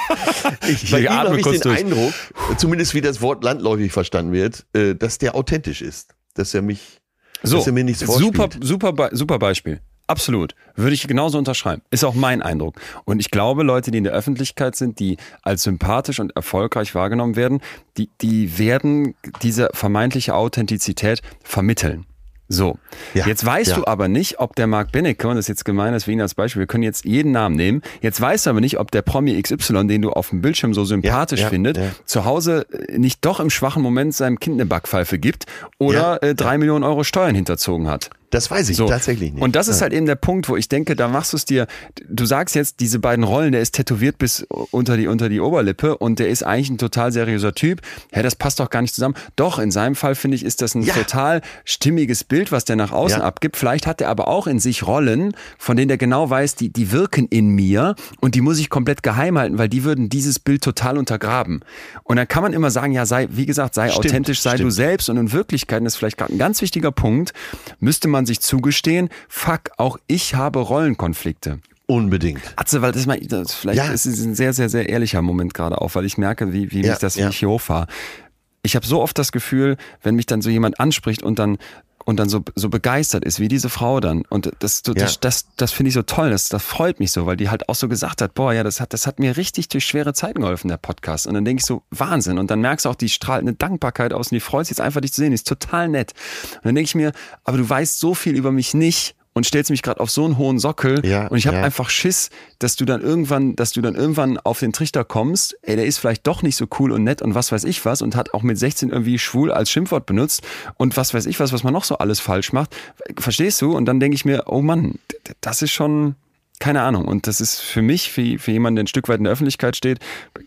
Ich, bei Ich ihm atme habe ich den durch. Eindruck, zumindest wie das Wort landläufig verstanden wird, äh, dass der authentisch ist, dass er mich, So, dass er mir nichts super, vorspielt. super, Be- super Beispiel. Absolut. Würde ich genauso unterschreiben. Ist auch mein Eindruck. Und ich glaube, Leute, die in der Öffentlichkeit sind, die als sympathisch und erfolgreich wahrgenommen werden, die, die werden diese vermeintliche Authentizität vermitteln. So. Ja, jetzt weißt ja. du aber nicht, ob der Mark Benecke, und das ist jetzt gemein, das für ihn als Beispiel, wir können jetzt jeden Namen nehmen, jetzt weißt du aber nicht, ob der Promi XY, den du auf dem Bildschirm so sympathisch ja, findet, zu Hause äh, nicht doch im schwachen Moment seinem Kind eine Backpfeife gibt oder äh, drei Millionen Euro Steuern hinterzogen hat. Das weiß ich So. tatsächlich nicht. Und das ist halt eben der Punkt, wo ich denke, da machst du es dir, du sagst jetzt, diese beiden Rollen, der ist tätowiert bis unter die, unter die Oberlippe und der ist eigentlich ein total seriöser Typ. Hä, das passt doch gar nicht zusammen. Doch, in seinem Fall finde ich, ist das ein Ja. total stimmiges Bild, was der nach außen Ja. abgibt. Vielleicht hat er aber auch in sich Rollen, von denen der genau weiß, die, die wirken in mir und die muss ich komplett geheim halten, weil die würden dieses Bild total untergraben. Und dann kann man immer sagen, ja, sei, wie gesagt, sei Stimmt, authentisch, sei du stimmt. selbst und in Wirklichkeit, das ist vielleicht gerade ein ganz wichtiger Punkt, müsste man sich zugestehen, fuck, auch ich habe Rollenkonflikte. Unbedingt. Atze, weil das, mal, das vielleicht Ja. ist es ein sehr, sehr, sehr ehrlicher Moment gerade auch, weil ich merke, wie, wie Ja, mich das, wie ja. ich hier hochfahre. Ich habe so oft das Gefühl, wenn mich dann so jemand anspricht und dann und dann so, so begeistert ist, wie diese Frau dann. Und das, das, Ja. das, das, das finde ich so toll, das, das freut mich so, weil die halt auch so gesagt hat, boah, ja, das hat, das hat mir richtig durch schwere Zeiten geholfen, der Podcast. Und dann denke ich so, Wahnsinn. Und dann merkst du auch, die strahlt eine Dankbarkeit aus und die freut sich jetzt einfach, dich zu sehen, die ist total nett. Und dann denke ich mir, aber du weißt so viel über mich nicht und stellst mich gerade auf so einen hohen Sockel Ja, und ich habe ja. einfach Schiss, dass du dann irgendwann, dass du dann irgendwann auf den Trichter kommst, ey, der ist vielleicht doch nicht so cool und nett und was weiß ich was und hat auch mit 16 irgendwie schwul als Schimpfwort benutzt und was weiß ich was, was man noch so alles falsch macht. Verstehst du? Und dann denke ich mir, oh Mann, das ist schon, keine Ahnung. Und das ist für mich, für, für jemanden, der ein Stück weit in der Öffentlichkeit steht,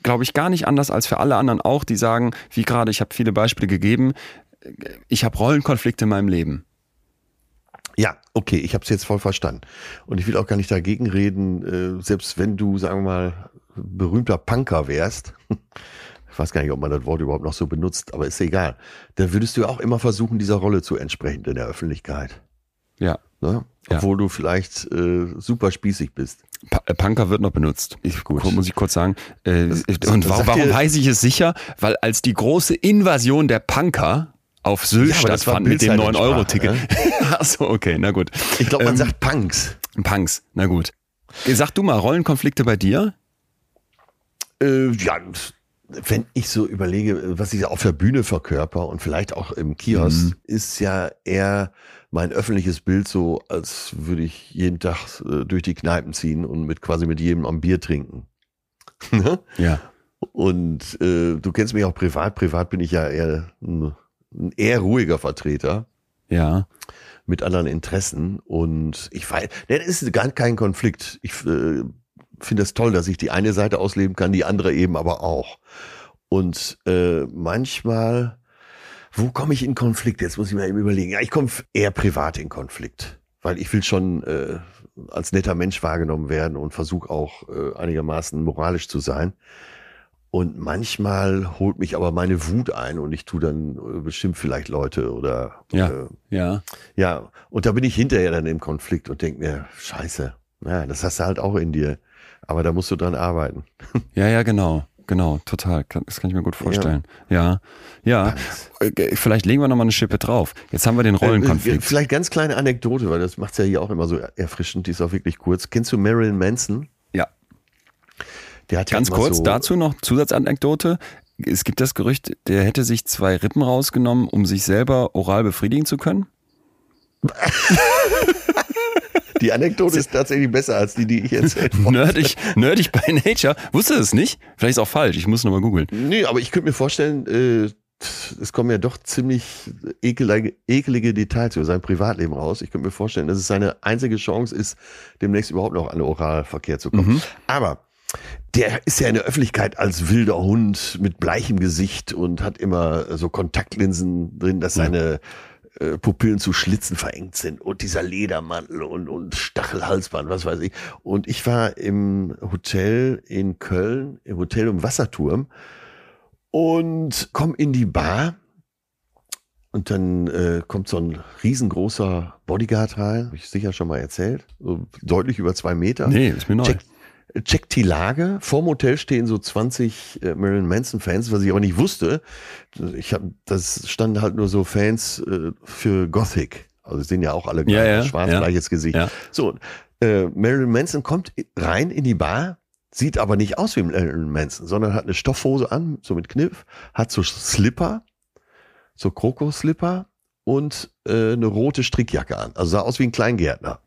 glaube ich, gar nicht anders als für alle anderen auch, die sagen, wie gerade, ich habe viele Beispiele gegeben, ich habe Rollenkonflikte in meinem Leben. Ja, okay, ich habe es jetzt voll verstanden. Und ich will auch gar nicht dagegen reden, äh, selbst wenn du, sagen wir mal, berühmter Punker wärst. Ich weiß gar nicht, ob man das Wort überhaupt noch so benutzt, aber ist egal. Da würdest du auch immer versuchen, dieser Rolle zu entsprechen in der Öffentlichkeit. Ja. Ne? Ja. Obwohl du vielleicht äh, super spießig bist. Äh, Punker wird noch benutzt. Ich, Gut. Muss ich kurz sagen. Äh, das und warum, warum weiß ich es sicher? Weil als die große Invasion der Punker auf Sylt Ja, stattfand mit dem Bildzeitung-Sprache, 9-Euro-Ticket. Achso, okay, na gut. Ich glaube, man Ähm, sagt Punks. Punks, na gut. Sag du mal, Rollenkonflikte bei dir? Äh, ja, wenn ich so überlege, was ich auf der Bühne verkörper und vielleicht auch im Kiosk, Mhm. ist ja eher mein öffentliches Bild so, als würde ich jeden Tag äh, durch die Kneipen ziehen und mit quasi mit jedem am Bier trinken. Ne? Ja. und äh, du kennst mich auch privat. Privat bin ich ja eher ein, ein eher ruhiger Vertreter Ja. mit anderen Interessen und ich weiß, ne, das ist gar kein Konflikt. Ich äh, finde es toll, dass ich die eine Seite ausleben kann, die andere eben aber auch. Und äh, manchmal, wo komme ich in Konflikt? Jetzt muss ich mir eben überlegen. Ja, ich komme eher privat in Konflikt, weil ich will schon äh, als netter Mensch wahrgenommen werden und versuche auch äh, einigermaßen moralisch zu sein. Und manchmal holt mich aber meine Wut ein und ich tu dann äh, bestimmt vielleicht Leute oder Ja. äh, Ja. ja, und da bin ich hinterher dann im Konflikt und denke mir, scheiße, ja, das hast du halt auch in dir. Aber da musst du dran arbeiten. Ja, ja, genau. Genau, total. Das kann ich mir gut vorstellen. Ja. Ja. Äh, Vielleicht legen wir nochmal eine Schippe drauf. Jetzt haben wir den Äh, Rollenkonflikt. Vielleicht ganz kleine Anekdote, weil das macht's ja hier auch immer so erfrischend, die ist auch wirklich kurz. Kennst du Marilyn Manson? Ja. Der hat ja Ganz immer kurz so, dazu noch Zusatzanekdote. Es gibt das Gerücht, der hätte sich zwei Rippen rausgenommen, um sich selber oral befriedigen zu können. Die Anekdote ist tatsächlich besser als die, die ich erzählt habe. Nerdig, nerdig by nature. Wusste es nicht? Vielleicht ist auch falsch. Ich muss nochmal googeln. Nee, aber ich könnte mir vorstellen, äh, es kommen ja doch ziemlich ekelige, ekelige Details über sein Privatleben raus. Ich könnte mir vorstellen, dass es seine einzige Chance ist, demnächst überhaupt noch an Oralverkehr zu kommen. Mhm. Aber der ist ja in der Öffentlichkeit als wilder Hund mit bleichem Gesicht und hat immer so Kontaktlinsen drin, dass seine äh, Pupillen zu Schlitzen verengt sind und dieser Ledermantel und, und Stachelhalsband, was weiß ich. Und ich war im Hotel in Köln, im Hotel im Wasserturm und komm in die Bar und dann äh, kommt so ein riesengroßer Bodyguard rein, habe ich sicher schon mal erzählt, so deutlich über zwei Meter. Nee, ist mir neu. Check, checkt die Lage. Vorm Hotel stehen so 20 äh, Marilyn Manson Fans, was ich aber nicht wusste. Ich hab, das standen halt nur so Fans äh, für Gothic. Also sehen ja auch alle Ja, gleich, ja, schwarz, ja. gleiches Gesicht. Ja. So, äh, Marilyn Manson kommt rein in die Bar, sieht aber nicht aus wie Marilyn Manson, sondern hat eine Stoffhose an, so mit Kniff, hat so Slipper, so Krokoslipper und äh, eine rote Strickjacke an. Also sah aus wie ein Kleingärtner.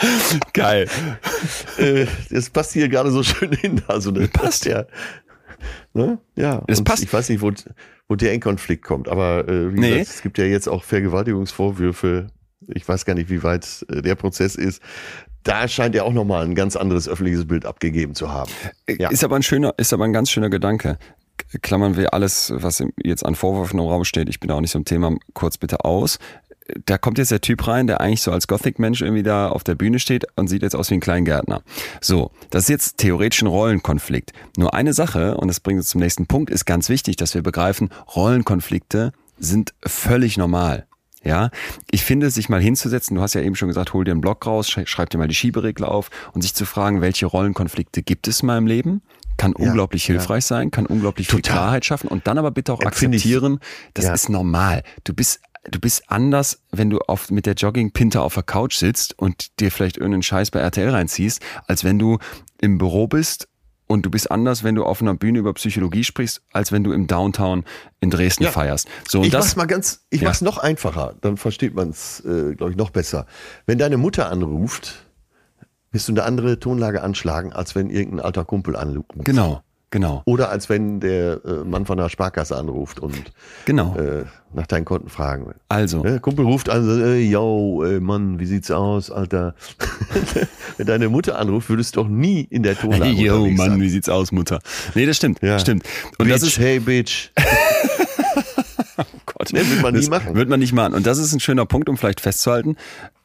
Geil. äh, das passt hier gerade so schön hin. Also das Passt. passt ja. Ne? Ja. Und passt. Ich weiß nicht, wo, wo der in Konflikt kommt, aber äh, wie Nee. gesagt, es gibt ja jetzt auch Vergewaltigungsvorwürfe. Ich weiß gar nicht, wie weit äh, der Prozess ist. Da scheint er auch nochmal ein ganz anderes öffentliches Bild abgegeben zu haben. Ja. Ist aber ein schöner, ist aber ein ganz schöner Gedanke. Klammern wir alles, was jetzt an Vorwürfen im Raum steht, ich bin auch nicht so im Thema, kurz bitte aus. Da kommt jetzt der Typ rein, der eigentlich so als Gothic-Mensch irgendwie da auf der Bühne steht und sieht jetzt aus wie ein Kleingärtner. So, das ist jetzt theoretisch ein Rollenkonflikt. Nur eine Sache, und das bringt uns zum nächsten Punkt, ist ganz wichtig, dass wir begreifen, Rollenkonflikte sind völlig normal. Ja, ich finde, sich mal hinzusetzen, du hast ja eben schon gesagt, hol dir einen Block raus, schrei- schreib dir mal die Schieberegler auf und sich zu fragen, welche Rollenkonflikte gibt es in meinem Leben, kann Ja, unglaublich ja. hilfreich sein, kann unglaublich viel Total. Klarheit schaffen und dann aber bitte auch Empfinde ich- akzeptieren, das Ja. ist normal. Du bist Du bist anders, wenn du auf, mit der Jogging-Pinte auf der Couch sitzt und dir vielleicht irgendeinen Scheiß bei RTL reinziehst, als wenn du im Büro bist und du bist anders, wenn du auf einer Bühne über Psychologie sprichst, als wenn du im Downtown in Dresden Ja. feierst. So, und ich das, mach's mal ganz, ich Ja. mach's noch einfacher, dann versteht man's, äh, glaube ich, noch besser. Wenn deine Mutter anruft, wirst du eine andere Tonlage anschlagen, als wenn irgendein alter Kumpel anruft. genau. Genau. Oder als wenn der äh, Mann von der Sparkasse anruft und Genau. äh, nach deinen Konten fragen will. Also, Der Kumpel ruft an, so, ey, yo, ey, Mann, wie sieht's aus, Alter? wenn deine Mutter anruft, würdest du doch nie in der Tonlage hey, yo, Mann, sein. wie sieht's aus, Mutter? Nee, das stimmt, Ja. stimmt. Und bitch, das ist, hey, bitch. Gott, Nee, wird man nie das machen. Wird man nicht machen. Und das ist ein schöner Punkt, um vielleicht festzuhalten.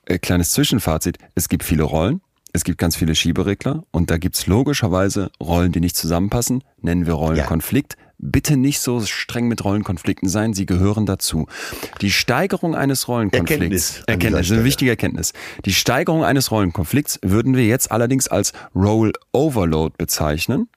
Äh, kleines Zwischenfazit. Es gibt viele Rollen. Es gibt ganz viele Schieberegler und da gibt's logischerweise Rollen, die nicht zusammenpassen. Nennen wir Rollenkonflikt. Bitte nicht so streng mit Rollenkonflikten sein, sie gehören dazu. Die Steigerung eines Rollenkonflikts, Erkenntnis Erkenntnis, eine wichtige Erkenntnis. Die Steigerung eines Rollenkonflikts würden wir jetzt allerdings als Role Overload bezeichnen.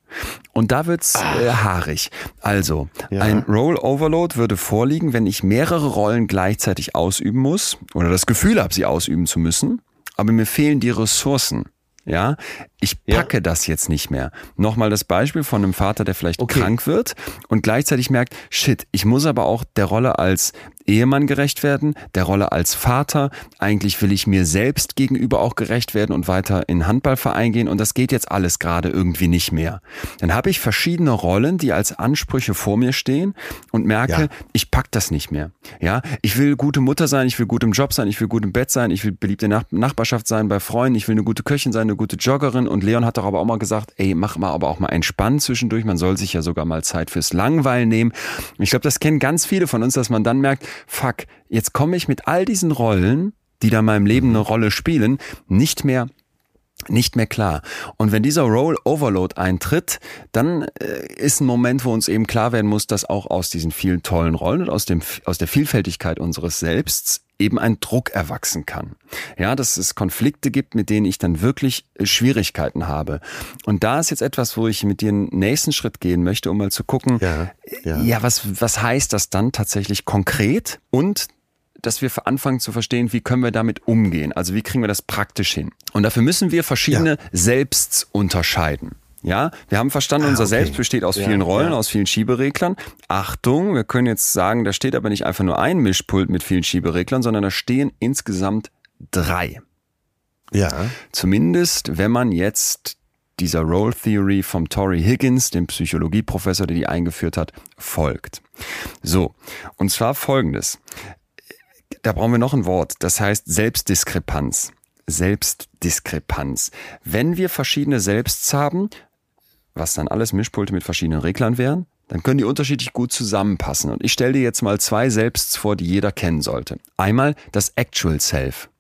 Und da wird's äh, haarig. Also, Ja. ein Role Overload würde vorliegen, wenn ich mehrere Rollen gleichzeitig ausüben muss oder das Gefühl habe, sie ausüben zu müssen, aber mir fehlen die Ressourcen. Ja, ich Ja. packe das jetzt nicht mehr. Nochmal das Beispiel von einem Vater, der vielleicht Okay. krank wird und gleichzeitig merkt, shit, ich muss aber auch der Rolle als Ehemann gerecht werden, der Rolle als Vater. Eigentlich will ich mir selbst gegenüber auch gerecht werden und weiter in Handballverein gehen und das geht jetzt alles gerade irgendwie nicht mehr. Dann habe ich verschiedene Rollen, die als Ansprüche vor mir stehen und merke, Ja. ich pack das nicht mehr. Ja, ich will gute Mutter sein, ich will gut im Job sein, ich will gut im Bett sein, ich will beliebte Nach Nachbarschaft sein bei Freunden, ich will eine gute Köchin sein, eine gute Joggerin und Leon hat doch aber auch mal gesagt, ey, mach mal aber auch mal entspannen zwischendurch, man soll sich ja sogar mal Zeit fürs Langweilen nehmen. Ich glaube, das kennen ganz viele von uns, dass man dann merkt, fuck, jetzt komme ich mit all diesen Rollen, die da in meinem Leben eine Rolle spielen, nicht mehr nicht mehr klar. Und wenn dieser Role Overload eintritt, dann äh, ist ein Moment, wo uns eben klar werden muss, dass auch aus diesen vielen tollen Rollen und aus dem aus der Vielfältigkeit unseres Selbsts eben ein Druck erwachsen kann. Ja, dass es Konflikte gibt, mit denen ich dann wirklich äh, Schwierigkeiten habe. Und da ist jetzt etwas, wo ich mit dir einen nächsten Schritt gehen möchte, um mal zu gucken, Ja, ja. ja was, was heißt das dann tatsächlich konkret? Und dass wir anfangen zu verstehen, wie können wir damit umgehen? Also wie kriegen wir das praktisch hin? Und dafür müssen wir verschiedene Selbsts unterscheiden. Ja, wir haben verstanden, Ah, unser okay. Selbst besteht aus Ja, vielen Rollen, ja. aus vielen Schiebereglern. Achtung, wir können jetzt sagen, da steht aber nicht einfach nur ein Mischpult mit vielen Schiebereglern, sondern da stehen insgesamt drei. Ja. Zumindest, wenn man jetzt dieser Role Theory vom Tory Higgins, dem Psychologieprofessor, der die eingeführt hat, folgt. So, und zwar folgendes. Da brauchen wir noch ein Wort, das heißt Selbstdiskrepanz. Selbstdiskrepanz. Wenn wir verschiedene Selbsts haben, was dann alles Mischpulte mit verschiedenen Reglern wären, dann können die unterschiedlich gut zusammenpassen. Und ich stelle dir jetzt mal zwei Selbsts vor, die jeder kennen sollte. Einmal das Actual Self.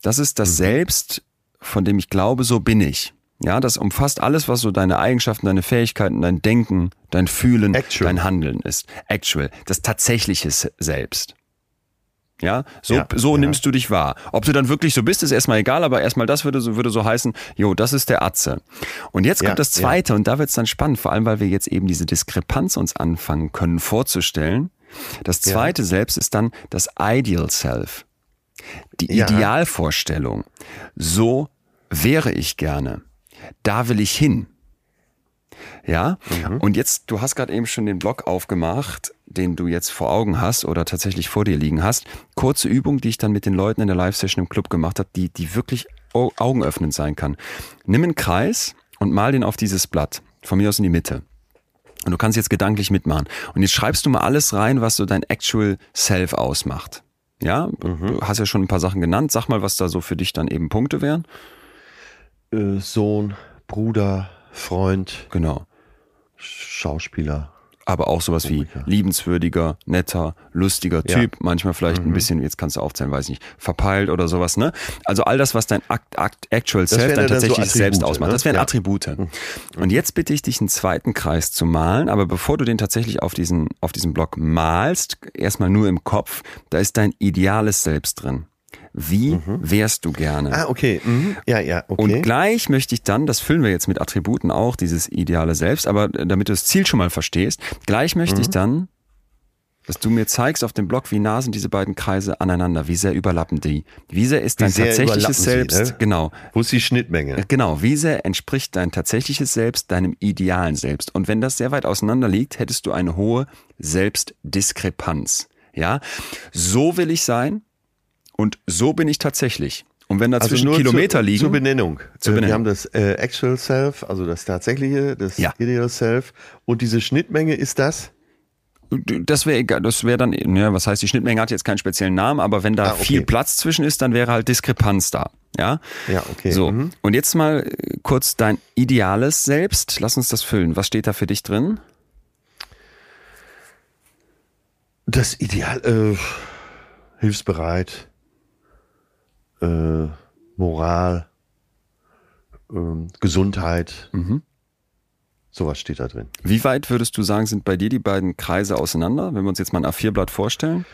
Das ist das Selbst, von dem ich glaube, so bin ich. Ja, das umfasst alles, was so deine Eigenschaften, deine Fähigkeiten, dein Denken, dein Fühlen, Actual. dein Handeln ist. Actual, das tatsächliche Se- Selbst. Ja, so, Ja, so ja. nimmst du dich wahr. Ob du dann wirklich so bist, ist erstmal egal, aber erstmal das würde so, würde so heißen, jo, das ist der Atze. Und jetzt kommt Ja, das zweite und da wird's dann spannend, vor allem weil wir jetzt eben diese Diskrepanz uns anfangen können vorzustellen. Das zweite selbst ist dann das Ideal Self. Die. Idealvorstellung. So wäre ich gerne. Da will ich hin. Ja, Mhm. und jetzt, du hast gerade eben schon den Blog aufgemacht, den du jetzt vor Augen hast oder tatsächlich vor dir liegen hast. Kurze Übung, die ich dann mit den Leuten in der Live-Session im Club gemacht habe, die, die wirklich au- augenöffnend sein kann. Nimm einen Kreis und mal den auf dieses Blatt, von mir aus in die Mitte. Und du kannst jetzt gedanklich mitmachen. Und jetzt schreibst du mal alles rein, was so dein Actual Self ausmacht. Ja, du hast ja schon ein paar Sachen genannt. Sag mal, was da so für dich dann eben Punkte wären. Äh, Sohn, Bruder, Freund, Genau. Schauspieler. aber auch sowas wie Komiker. liebenswürdiger, netter, lustiger Ja. Typ, manchmal vielleicht ein bisschen, jetzt kannst du aufzählen, weiß nicht, verpeilt oder sowas, ne? Also all das, was dein Act, Act, Actual Self wären dann ja dann so tatsächlich selbst ausmacht. ne? Das wären Ja. Attribute. Und jetzt bitte ich dich, einen zweiten Kreis zu malen, aber bevor du den tatsächlich auf diesen, auf diesem Block malst, erstmal nur im Kopf, da ist dein ideales Selbst drin. Wie wärst du gerne? Ah, okay. Mhm. Ja, ja, okay. Und gleich möchte ich dann, das füllen wir jetzt mit Attributen auch, dieses ideale Selbst, aber damit du das Ziel schon mal verstehst, gleich möchte ich Mhm. dann, dass du mir zeigst auf dem Blog, wie nah sind diese beiden Kreise aneinander, wie sehr überlappen die, wie sehr ist dein sehr tatsächliches überlappen sie, Selbst, ne? genau, Wo ist die Schnittmenge? genau, wie sehr entspricht dein tatsächliches Selbst deinem idealen Selbst. Und wenn das sehr weit auseinander liegt, hättest du eine hohe Selbstdiskrepanz. Ja, so will ich sein und so bin ich tatsächlich. Und wenn dazwischen nur Kilometer zur, liegen. Zur Benennung. Zur Äh, Benennung. Wir haben das äh, Actual Self, also das tatsächliche, das Ja. Ideal Self. Und diese Schnittmenge ist das? Das wäre egal, das wäre dann, ja, was heißt, die Schnittmenge hat jetzt keinen speziellen Namen, aber wenn da Ah, okay. viel Platz zwischen ist, dann wäre halt Diskrepanz da. Ja, Ja, okay. So, Mhm. und jetzt mal äh, kurz dein ideales Selbst. Lass uns das füllen. Was steht da für dich drin? Das Ideal, äh, hilfsbereit, äh, Moral, ähm, Gesundheit. Mhm. Sowas steht da drin. Wie weit würdest du sagen, sind bei dir die beiden Kreise auseinander, wenn wir uns jetzt mal ein A4-Blatt vorstellen?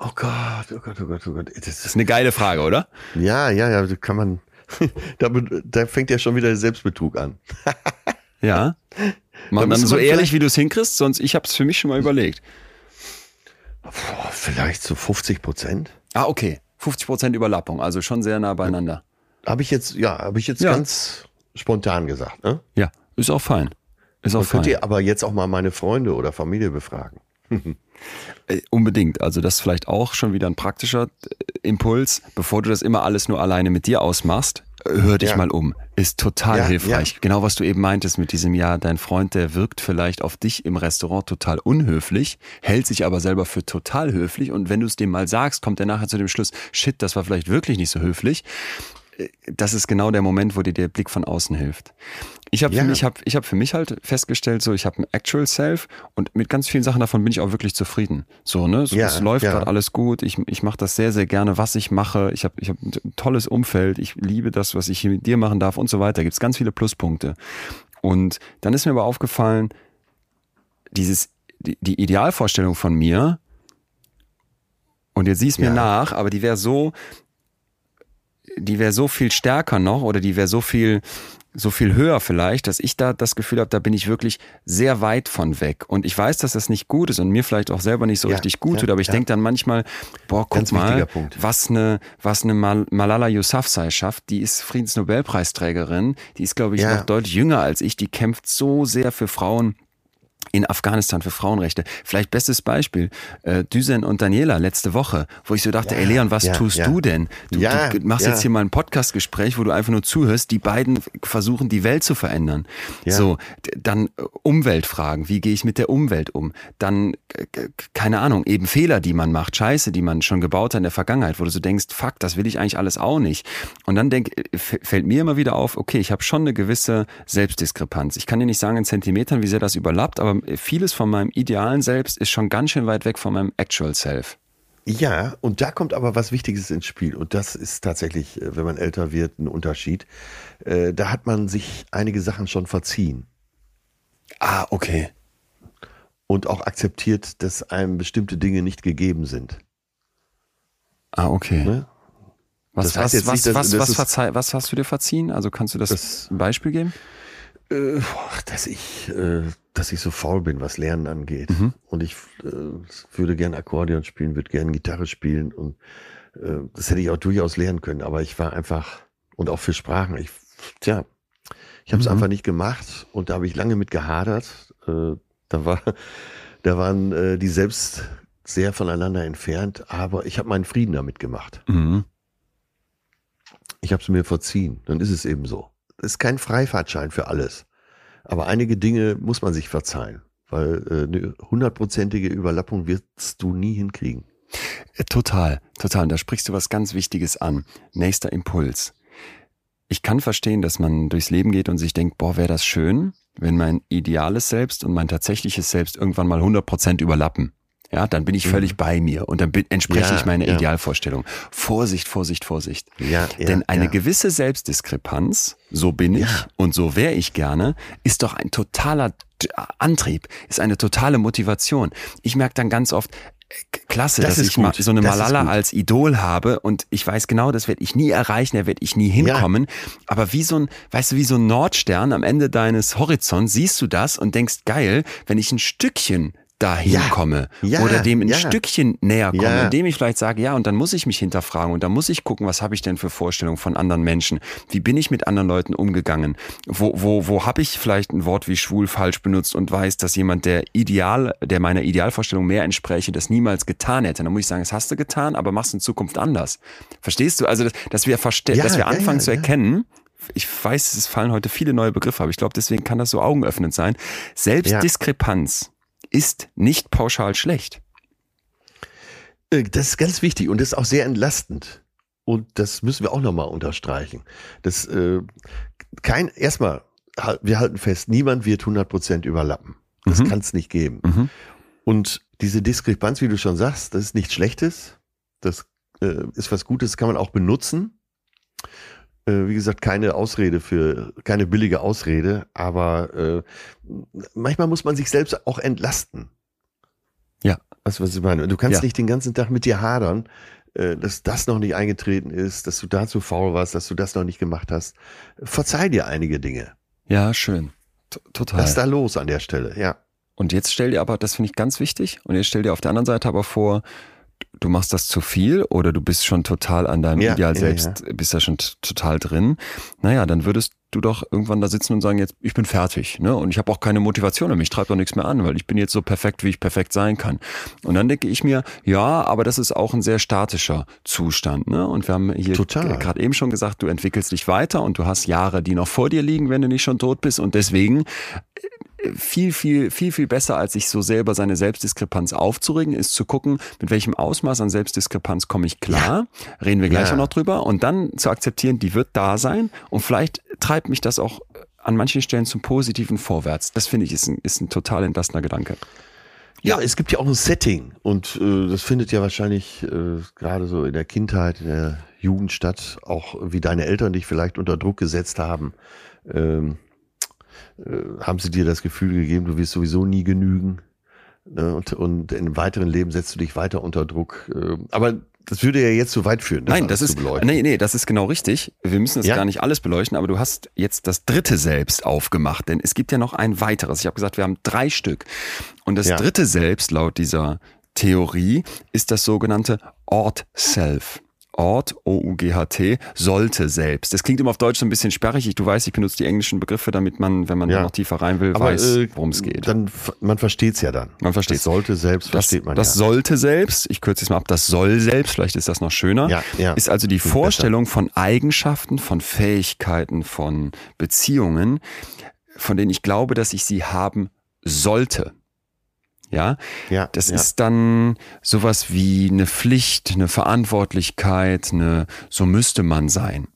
Oh Gott, oh Gott, oh Gott, oh Gott. Das Das ist eine geile Frage, oder? ja, ja, ja, da kann man, da, da fängt ja schon wieder der Selbstbetrug an. Ja. Mach dann so ehrlich, wie du es hinkriegst, sonst ich habe es für mich schon mal überlegt. Boah, vielleicht so 50 Prozent. Ah, okay. 50% Überlappung, also schon sehr nah beieinander. Habe ich jetzt, ja, habe ich jetzt Ja. ganz spontan gesagt. Ne? Ja, ist auch fein. Ist auch Man fein. könnte aber jetzt auch mal meine Freunde oder Familie befragen. Äh, Unbedingt. Also das ist vielleicht auch schon wieder ein praktischer äh, Impuls. Bevor du das immer alles nur alleine mit dir ausmachst, hör dich Ja. mal um. Ist total Ja, hilfreich. ja. Genau was du eben meintest mit diesem Jahr. Dein Freund, der wirkt vielleicht auf dich im Restaurant total unhöflich, hält sich aber selber für total höflich. Und wenn du es dem mal sagst, kommt er nachher zu dem Schluss, shit, das war vielleicht wirklich nicht so höflich. Das ist genau der Moment, wo dir der Blick von außen hilft. Ich habe Ja. für mich, hab, ich hab für mich halt festgestellt, so ich habe ein Actual Self und mit ganz vielen Sachen davon bin ich auch wirklich zufrieden. So ne, es, Ja, es läuft ja. gerade alles gut. Ich, ich mache das sehr sehr gerne, was ich mache. Ich habe ich hab ein tolles Umfeld. Ich liebe das, was ich hier mit dir machen darf und so weiter. Gibt es ganz viele Pluspunkte. Und dann ist mir aber aufgefallen, dieses die, die Idealvorstellung von mir. Und jetzt siehst mir Ja. nach, aber die wäre so, die wäre so viel stärker noch oder die wäre so viel so viel höher vielleicht, dass ich da das Gefühl habe, da bin ich wirklich sehr weit von weg. Und ich weiß, dass das nicht gut ist und mir vielleicht auch selber nicht so Ja, richtig gut ja, tut, aber ich ja. denke dann manchmal, boah, guck Ganz mal, was eine, was eine Mal Malala Yousafzai schafft. Die ist Friedensnobelpreisträgerin, die ist, glaube ich, noch deutlich jünger als ich, die kämpft so sehr für Frauen in Afghanistan für Frauenrechte. Vielleicht bestes Beispiel, äh, Düsen und Daniela letzte Woche, wo ich so dachte, ey Leon, was ja, tust ja. du denn? Du, Ja, du machst ja. jetzt hier mal ein Podcastgespräch, wo du einfach nur zuhörst, die beiden versuchen, die Welt zu verändern. Ja. So, dann äh, Umweltfragen, wie gehe ich mit der Umwelt um? Dann, keine Ahnung, eben Fehler, die man macht, Scheiße, die man schon gebaut hat in der Vergangenheit, wo du so denkst, fuck, das will ich eigentlich alles auch nicht. Und dann denk, äh, fällt mir immer wieder auf, okay, ich habe schon eine gewisse Selbstdiskrepanz. Ich kann dir nicht sagen in Zentimetern, wie sehr das überlappt, aber vieles von meinem idealen Selbst ist schon ganz schön weit weg von meinem Actual Self. Ja, und da kommt aber was Wichtiges ins Spiel. Und das ist tatsächlich, äh, wenn man älter wird, ein Unterschied. Äh, Da hat man sich einige Sachen schon verziehen Ah, okay. und auch akzeptiert, dass einem bestimmte Dinge nicht gegeben sind. Ah, okay. Ne? Was, Das heißt was, jetzt was, nicht, dass- was, das was, was hast du dir verziehen? Also kannst du das, Das- ein Beispiel geben? Äh, dass ich, äh, dass ich so faul bin, was Lernen angeht. Mhm. Und ich äh, würde gern Akkordeon spielen, würde gern Gitarre spielen und äh, das hätte ich auch durchaus lernen können. Aber ich war einfach und auch für Sprachen. Ich, tja, ich habe es Mhm. einfach nicht gemacht und da habe ich lange mit gehadert. Äh, da war, da waren äh, die selbst sehr voneinander entfernt, aber ich habe meinen Frieden damit gemacht. Mhm. Ich habe es mir verziehen. Dann ist es eben so. Ist kein Freifahrtschein für alles. Aber einige Dinge muss man sich verzeihen, weil äh, eine hundertprozentige Überlappung wirst du nie hinkriegen. Äh, Total, total. Und da sprichst du was ganz Wichtiges an. Nächster Impuls. Ich kann verstehen, dass man durchs Leben geht und sich denkt, boah, wäre das schön, wenn mein ideales Selbst und mein tatsächliches Selbst irgendwann mal 100% überlappen. Ja, dann bin ich völlig bei mir und dann entspreche Mhm. Ja, ich meiner ja. Idealvorstellung. Vorsicht, Vorsicht, Vorsicht. Ja, ja, Denn eine ja. gewisse Selbstdiskrepanz, so bin ich Ja. und so wäre ich gerne, ist doch ein totaler Antrieb, ist eine totale Motivation. Ich merke dann ganz oft, äh, klasse, Das dass ich gut, so eine das Malala als Idol habe und ich weiß genau, das werde ich nie erreichen, da werde ich nie hinkommen. Aber wie so ein, weißt du, wie so ein Nordstern am Ende deines Horizonts siehst du das und denkst, geil, wenn ich ein Stückchen dahin Ja. komme Ja. oder dem ein Ja. Stückchen näher komme, indem ich vielleicht sage, ja, und dann muss ich mich hinterfragen und dann muss ich gucken, was habe ich denn für Vorstellungen von anderen Menschen? Wie bin ich mit anderen Leuten umgegangen? Wo, wo, wo habe ich vielleicht ein Wort wie schwul falsch benutzt und weiß, dass jemand, der ideal, der meiner Idealvorstellung mehr entspräche, das niemals getan hätte? Dann muss ich sagen, das hast du getan, aber machst in Zukunft anders. Verstehst du? Also, dass, dass wir, verste Ja, dass wir anfangen zu erkennen, ich weiß, es fallen heute viele neue Begriffe, aber ich glaube, deswegen kann das so augenöffnend sein. Selbstdiskrepanz ist nicht pauschal schlecht. Äh, Das ist ganz wichtig und das ist auch sehr entlastend. Und das müssen wir auch nochmal unterstreichen. Das, äh, kein, erstmal, wir halten fest, niemand wird 100% überlappen. Das Mhm. kann es nicht geben. Mhm. Und diese Diskrepanz, wie du schon sagst, das ist nichts Schlechtes. Das äh, ist was Gutes, kann man auch benutzen. Äh, wie gesagt, keine Ausrede für, keine billige Ausrede, aber äh, manchmal muss man sich selbst auch entlasten. Ja. Weißt du, was ich meine? Du kannst Ja. nicht den ganzen Tag mit dir hadern, äh, dass das noch nicht eingetreten ist, dass du da zu faul warst, dass du das noch nicht gemacht hast. Verzeih dir einige Dinge. Ja, schön. T total. Lass da los an der Stelle, ja. Und jetzt stell dir aber, das finde ich ganz wichtig, und jetzt stell dir auf der anderen Seite aber vor, du machst das zu viel oder du bist schon total an deinem Ja, Ideal ja, selbst, bist da schon total drin. Naja, dann würdest du doch irgendwann da sitzen und sagen, jetzt, ich bin fertig, ne? Und ich habe auch keine Motivation und mich treibt doch nichts mehr an, weil ich bin jetzt so perfekt, wie ich perfekt sein kann. Und dann denke ich mir, ja, aber das ist auch ein sehr statischer Zustand, ne? Und wir haben hier gerade eben schon gesagt, du entwickelst dich weiter und du hast Jahre, die noch vor dir liegen, wenn du nicht schon tot bist. Und deswegen viel, viel, viel, viel besser, als sich so selber seine Selbstdiskrepanz aufzuregen, ist zu gucken, mit welchem Ausmaß an Selbstdiskrepanz komme ich klar. Reden wir gleich Ja. auch noch drüber. Und dann zu akzeptieren, die wird da sein. Und vielleicht treibt mich das auch an manchen Stellen zum Positiven vorwärts. Das finde ich ist ein, ist ein total entlastender Gedanke. Ja, es gibt ja auch ein Setting und äh, das findet ja wahrscheinlich äh, gerade so in der Kindheit, in der Jugend statt, auch wie deine Eltern dich vielleicht unter Druck gesetzt haben. Ähm, äh, haben sie dir das Gefühl gegeben, du wirst sowieso nie genügen ne? und, und im weiteren Leben setzt du dich weiter unter Druck. Äh, aber das würde ja jetzt zu weit führen. Nein, alles das ist, nee, nee, das ist genau richtig. Wir müssen das Ja? gar nicht alles beleuchten, aber du hast jetzt das dritte Selbst aufgemacht, denn es gibt ja noch ein weiteres. Ich habe gesagt, wir haben drei Stück. Und das Ja. dritte Selbst laut dieser Theorie ist das sogenannte Ort-Self. Ort, O-U-G-H-T, sollte selbst. Das klingt immer auf Deutsch so ein bisschen sperrig. Ich, du weißt, ich benutze die englischen Begriffe, damit man, wenn man Ja. da noch tiefer rein will, Aber weiß, äh, worum es geht. Dann, man versteht's ja dann. Man versteht's. Das sollte selbst, Das, versteht man das ja. sollte selbst, ich kürze es mal ab, das soll selbst, vielleicht ist das noch schöner, Ja, ja. ist also die Vorstellung von Eigenschaften, von Fähigkeiten, von Beziehungen, von denen ich glaube, dass ich sie haben sollte. Ja, ja, das ja. ist dann sowas wie eine Pflicht, eine Verantwortlichkeit, eine, so müsste man sein.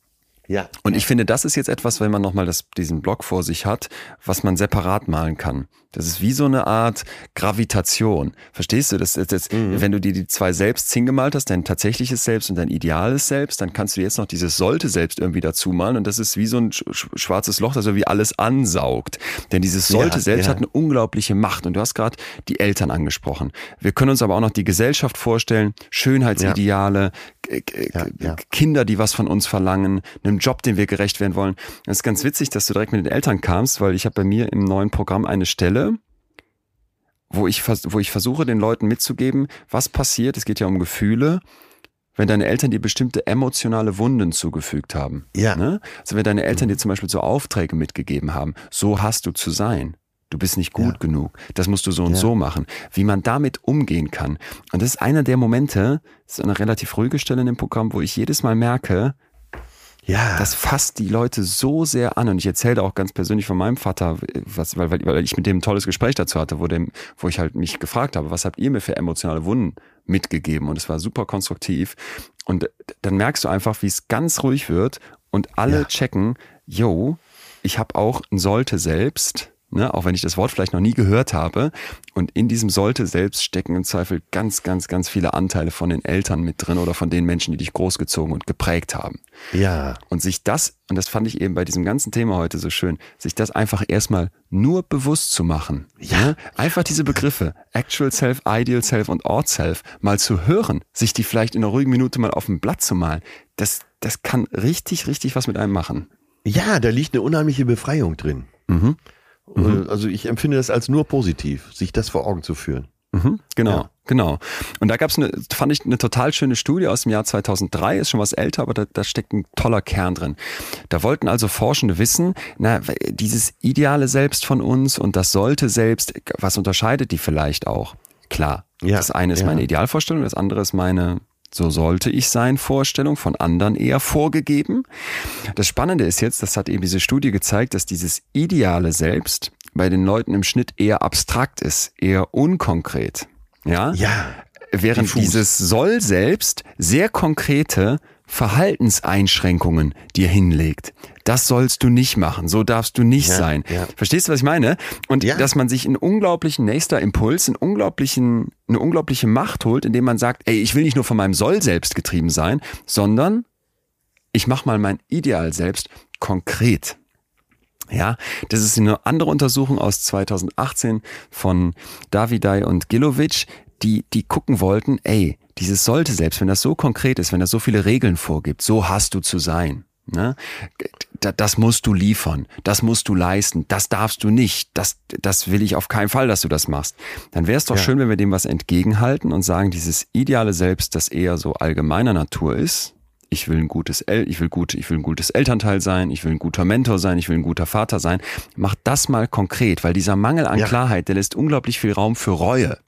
ja. Und ich finde, das ist jetzt etwas, wenn man nochmal diesen Block vor sich hat, was man separat malen kann. Das ist wie so eine Art Gravitation. Verstehst du? Das ist jetzt, Mhm. wenn du dir die zwei Selbst hingemalt hast, dein tatsächliches Selbst und dein ideales Selbst, dann kannst du jetzt noch dieses sollte Selbst irgendwie dazu malen und das ist wie so ein sch sch schwarzes Loch, das irgendwie alles ansaugt. Denn dieses sollte Ja, Selbst ja. hat eine unglaubliche Macht und du hast gerade die Eltern angesprochen. Wir können uns aber auch noch die Gesellschaft vorstellen, Schönheitsideale, ja. Kinder, die was von uns verlangen, einem Job, dem wir gerecht werden wollen. Das ist ganz witzig, dass du direkt mit den Eltern kamst, weil ich habe bei mir im neuen Programm eine Stelle, wo ich, wo ich versuche, den Leuten mitzugeben, was passiert, es geht ja um Gefühle, wenn deine Eltern dir bestimmte emotionale Wunden zugefügt haben. Ja. Ne? Also wenn deine Eltern dir zum Beispiel so Aufträge mitgegeben haben, so hast du zu sein. Du bist nicht gut Ja. genug. Das musst du so und Ja. so machen. Wie man damit umgehen kann. Und das ist einer der Momente, das ist eine relativ ruhige Stelle in dem Programm, wo ich jedes Mal merke, ja. das fasst die Leute so sehr an. Und ich erzähle da auch ganz persönlich von meinem Vater, was, weil, weil, weil ich mit dem ein tolles Gespräch dazu hatte, wo, dem, wo ich halt mich gefragt habe, was habt ihr mir für emotionale Wunden mitgegeben? Und es war super konstruktiv. Und dann merkst du einfach, wie es ganz ruhig wird und alle Ja. checken, yo, ich habe auch ein Sollte selbst. Ne, auch wenn ich das Wort vielleicht noch nie gehört habe. Und in diesem sollte selbst stecken im Zweifel ganz, ganz, ganz viele Anteile von den Eltern mit drin oder von den Menschen, die dich großgezogen und geprägt haben. ja. Und sich das, und das fand ich eben bei diesem ganzen Thema heute so schön, sich das einfach erstmal nur bewusst zu machen. Ja. Einfach diese Begriffe, Actual Self, Ideal Self und Ort Self, mal zu hören, sich die vielleicht in einer ruhigen Minute mal auf ein Blatt zu malen, das, das kann richtig, richtig was mit einem machen. Ja, da liegt eine unheimliche Befreiung drin. Mhm. Äh, Also ich empfinde das als nur positiv, sich das vor Augen zu führen. Mhm, genau, ja. genau. Und da gab es eine, fand ich eine total schöne Studie aus dem Jahr 2003, ist schon was älter, aber da, da steckt ein toller Kern drin. Da wollten also Forschende wissen, na, dieses ideale Selbst von uns und das sollte selbst, was unterscheidet die vielleicht auch? Klar, ja, das eine ist ja. meine Idealvorstellung, das andere ist meine so sollte ich sein Vorstellung von anderen eher vorgegeben. Das Spannende ist jetzt, das hat eben diese Studie gezeigt, dass dieses ideale Selbst bei den Leuten im Schnitt eher abstrakt ist, eher unkonkret. Ja? Ja. Während diffus. dieses soll selbst sehr konkrete Verhaltenseinschränkungen dir hinlegt. Das sollst du nicht machen, so darfst du nicht ja, sein. Ja. Verstehst du, was ich meine? Und ja. dass man sich einen unglaublichen nächster Impuls, einen unglaublichen, eine unglaubliche Macht holt, indem man sagt, ey, ich will nicht nur von meinem Soll selbst getrieben sein, sondern ich mache mal mein Ideal selbst konkret. Ja, das ist eine andere Untersuchung aus 2018 von Davidai und Gilovic, die, die gucken wollten, ey, dieses sollte selbst, wenn das so konkret ist, wenn das so viele Regeln vorgibt, so hast du zu sein. Ne? Das musst du liefern, das musst du leisten, das darfst du nicht, das, das will ich auf keinen Fall, dass du das machst. Dann wäre es doch ja. schön, wenn wir dem was entgegenhalten und sagen, dieses ideale Selbst, das eher so allgemeiner Natur ist, ich will ein gutes El ich will gut, ich will ein gutes Elternteil sein, ich will ein guter Mentor sein, ich will ein guter Vater sein. Mach das mal konkret, weil dieser Mangel an ja. Klarheit, der lässt unglaublich viel Raum für Reue.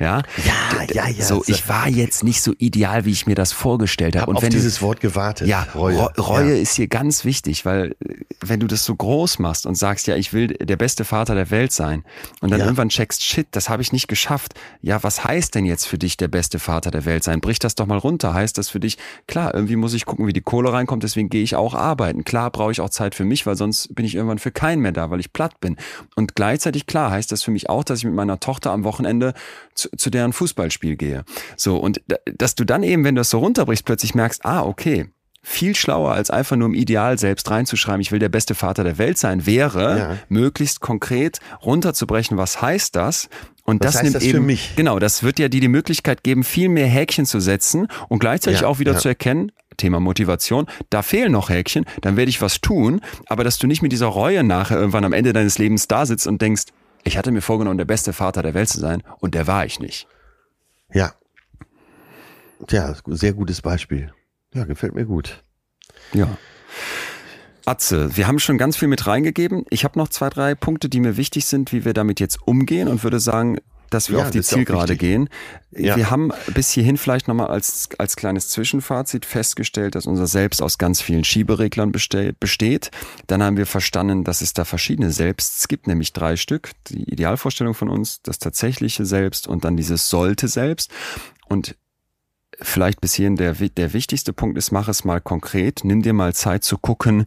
Ja, ja, ja, ja. So, ich war jetzt nicht so ideal, wie ich mir das vorgestellt habe. Hab und auf wenn dieses du, Wort gewartet. Ja, Reue, Reue ja. ist hier ganz wichtig, weil wenn du das so groß machst und sagst, ja, ich will der beste Vater der Welt sein und dann ja. irgendwann checkst, shit, das habe ich nicht geschafft. Ja, was heißt denn jetzt für dich der beste Vater der Welt sein? Brich das doch mal runter. Heißt das für dich, klar, irgendwie muss ich gucken, wie die Kohle reinkommt, deswegen gehe ich auch arbeiten. Klar brauche ich auch Zeit für mich, weil sonst bin ich irgendwann für keinen mehr da, weil ich platt bin. Und gleichzeitig, klar, heißt das für mich auch, dass ich mit meiner Tochter am Wochenende zu, zu deren Fußball Fußballspiel gehe. So, und dass du dann eben, wenn du das so runterbrichst, plötzlich merkst, ah, okay, viel schlauer als einfach nur im Ideal selbst reinzuschreiben, ich will der beste Vater der Welt sein, wäre ja. möglichst konkret runterzubrechen, was heißt das? Und was das nimmt das eben, mich? genau, das wird ja dir die Möglichkeit geben, viel mehr Häkchen zu setzen und gleichzeitig ja, auch wieder ja. zu erkennen, Thema Motivation, da fehlen noch Häkchen, dann werde ich was tun, aber dass du nicht mit dieser Reue nachher irgendwann am Ende deines Lebens da sitzt und denkst, ich hatte mir vorgenommen, der beste Vater der Welt zu sein und der war ich nicht. Ja. Tja, sehr gutes Beispiel. Ja, gefällt mir gut. Ja. Atze, wir haben schon ganz viel mit reingegeben. Ich habe noch zwei, drei Punkte, die mir wichtig sind, wie wir damit jetzt umgehen und würde sagen, dass wir ja, auf die Zielgerade gehen. Ja. Wir haben bis hierhin vielleicht nochmal als, als kleines Zwischenfazit festgestellt, dass unser Selbst aus ganz vielen Schiebereglern besteht. Dann haben wir verstanden, dass es da verschiedene Selbsts gibt, nämlich drei Stück. Die Idealvorstellung von uns, das tatsächliche Selbst und dann dieses sollte Selbst. Und vielleicht bis hierhin der, der wichtigste Punkt ist, mach es mal konkret. Nimm dir mal Zeit zu gucken,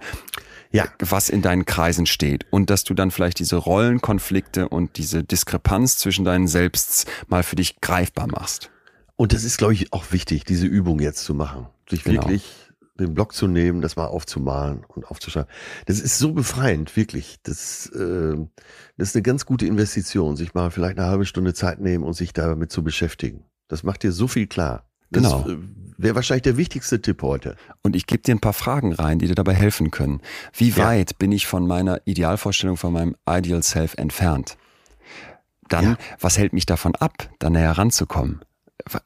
ja. was in deinen Kreisen steht. Und dass du dann vielleicht diese Rollenkonflikte und diese Diskrepanz zwischen deinen Selbsts mal für dich greifbar machst. Und das ist, glaube ich, auch wichtig, diese Übung jetzt zu machen. Sich genau. wirklich den Block zu nehmen, das mal aufzumalen und aufzuschreiben. Das ist so befreiend, wirklich. Das, äh, das ist eine ganz gute Investition, sich mal vielleicht eine halbe Stunde Zeit nehmen und sich damit zu beschäftigen. Das macht dir so viel klar. Das genau. Äh, wäre wahrscheinlich der wichtigste Tipp heute. Und ich gebe dir ein paar Fragen rein, die dir dabei helfen können. Wie weit ja. bin ich von meiner Idealvorstellung, von meinem Ideal Self entfernt? Dann, ja. was hält mich davon ab, da näher ranzukommen?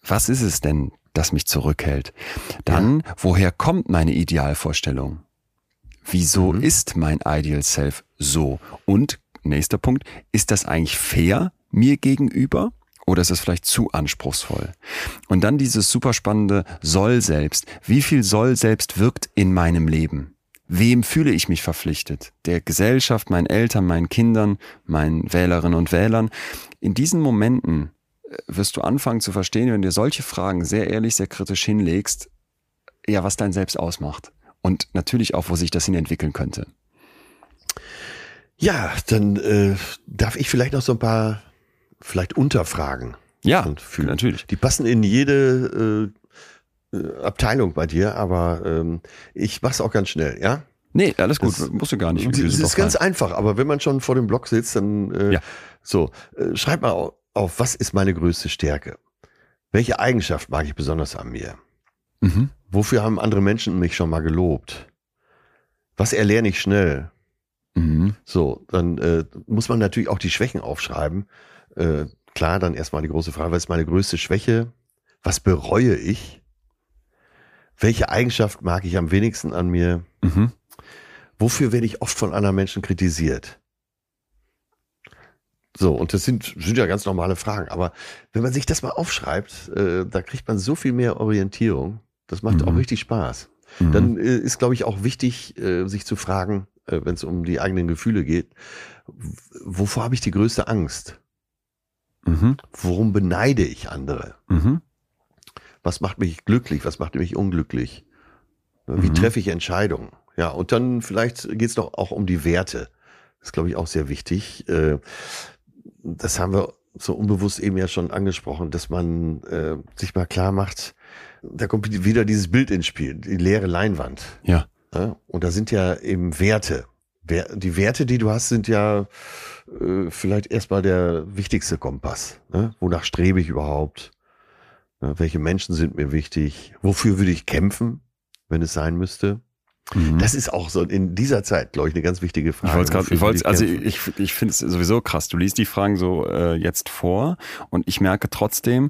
Was ist es denn, das mich zurückhält? Dann, ja. woher kommt meine Idealvorstellung? Wieso mhm. ist mein Ideal Self so? Und nächster Punkt, ist das eigentlich fair mir gegenüber? Oder ist es vielleicht zu anspruchsvoll? Und dann dieses super spannende Soll selbst. Wie viel Soll selbst wirkt in meinem Leben? Wem fühle ich mich verpflichtet? Der Gesellschaft, meinen Eltern, meinen Kindern, meinen Wählerinnen und Wählern. In diesen Momenten äh, wirst du anfangen zu verstehen, wenn du solche Fragen sehr ehrlich, sehr kritisch hinlegst, ja, was dein Selbst ausmacht. Und natürlich auch, wo sich das hin entwickeln könnte. Ja, dann äh, darf ich vielleicht noch so ein paar vielleicht Unterfragen. Ja, natürlich. Die passen in jede äh, äh, Abteilung bei dir, aber ähm, ich mach's auch ganz schnell, ja? Nee, alles gut, das, musst du gar nicht. Es ist ganz einfach, aber wenn man schon vor dem Blog sitzt, dann äh, ja. so, äh, schreib mal auf, auf, was ist meine größte Stärke? Welche Eigenschaft mag ich besonders an mir? Mhm. Wofür haben andere Menschen mich schon mal gelobt? Was erlerne ich schnell? Mhm. So, dann äh, muss man natürlich auch die Schwächen aufschreiben äh, klar, dann erstmal die große Frage, was ist meine größte Schwäche? Was bereue ich? Welche Eigenschaft mag ich am wenigsten an mir? Mhm. Wofür werde ich oft von anderen Menschen kritisiert? So, und das sind, sind ja ganz normale Fragen. Aber wenn man sich das mal aufschreibt, äh, da kriegt man so viel mehr Orientierung. Das macht Mhm. auch richtig Spaß. Mhm. Dann äh, ist, glaube ich, auch wichtig, äh, sich zu fragen, äh, wenn es um die eigenen Gefühle geht, wovor habe ich die größte Angst? Mhm. Worum beneide ich andere? Mhm. Was macht mich glücklich? Was macht mich unglücklich? Wie Mhm. treffe ich Entscheidungen? Ja, und dann vielleicht geht es doch auch um die Werte. Das ist, glaube ich, auch sehr wichtig. Äh, Das haben wir so unbewusst eben ja schon angesprochen, dass man äh, sich mal klar macht, da kommt wieder dieses Bild ins Spiel, die leere Leinwand. Ja. Ja, und da sind ja eben Werte. Die Werte, die du hast, sind ja äh, vielleicht erstmal der wichtigste Kompass. Ne? Wonach strebe ich überhaupt? Ja, welche Menschen sind mir wichtig? Wofür würde ich kämpfen, wenn es sein müsste? Mhm. Das ist auch so in dieser Zeit, glaube ich, eine ganz wichtige Frage. Ich wollte gerade, ich wollte, also kämpfen? ich, ich finde es sowieso krass. Du liest die Fragen so äh, jetzt vor und ich merke trotzdem,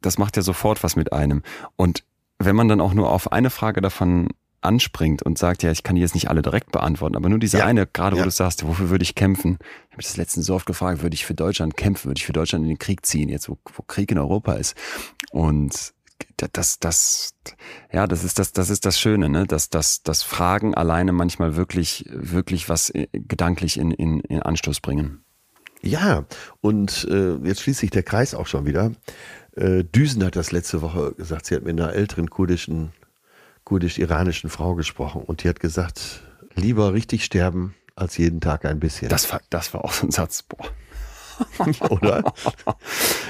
das macht ja sofort was mit einem. Und wenn man dann auch nur auf eine Frage davon anspringt und sagt, ja, ich kann die jetzt nicht alle direkt beantworten, aber nur diese Ja, eine, gerade wo ja. du sagst, wofür würde ich kämpfen? Ich habe mich das letztens so oft gefragt, würde ich für Deutschland kämpfen, würde ich für Deutschland in den Krieg ziehen, jetzt wo, wo Krieg in Europa ist. Und das, das, ja, das ist das, das ist das Schöne, ne? Dass, dass, dass Fragen alleine manchmal wirklich, wirklich was äh, gedanklich in, in, in Anstoß bringen. Ja, und äh, jetzt schließt sich der Kreis auch schon wieder. Äh, Düsen hat das letzte Woche gesagt, sie hat mit einer älteren kurdischen, kurdisch-iranischen Frau gesprochen und die hat gesagt, lieber richtig sterben als jeden Tag ein bisschen. Das war, das war auch so ein Satz. Boah. oder?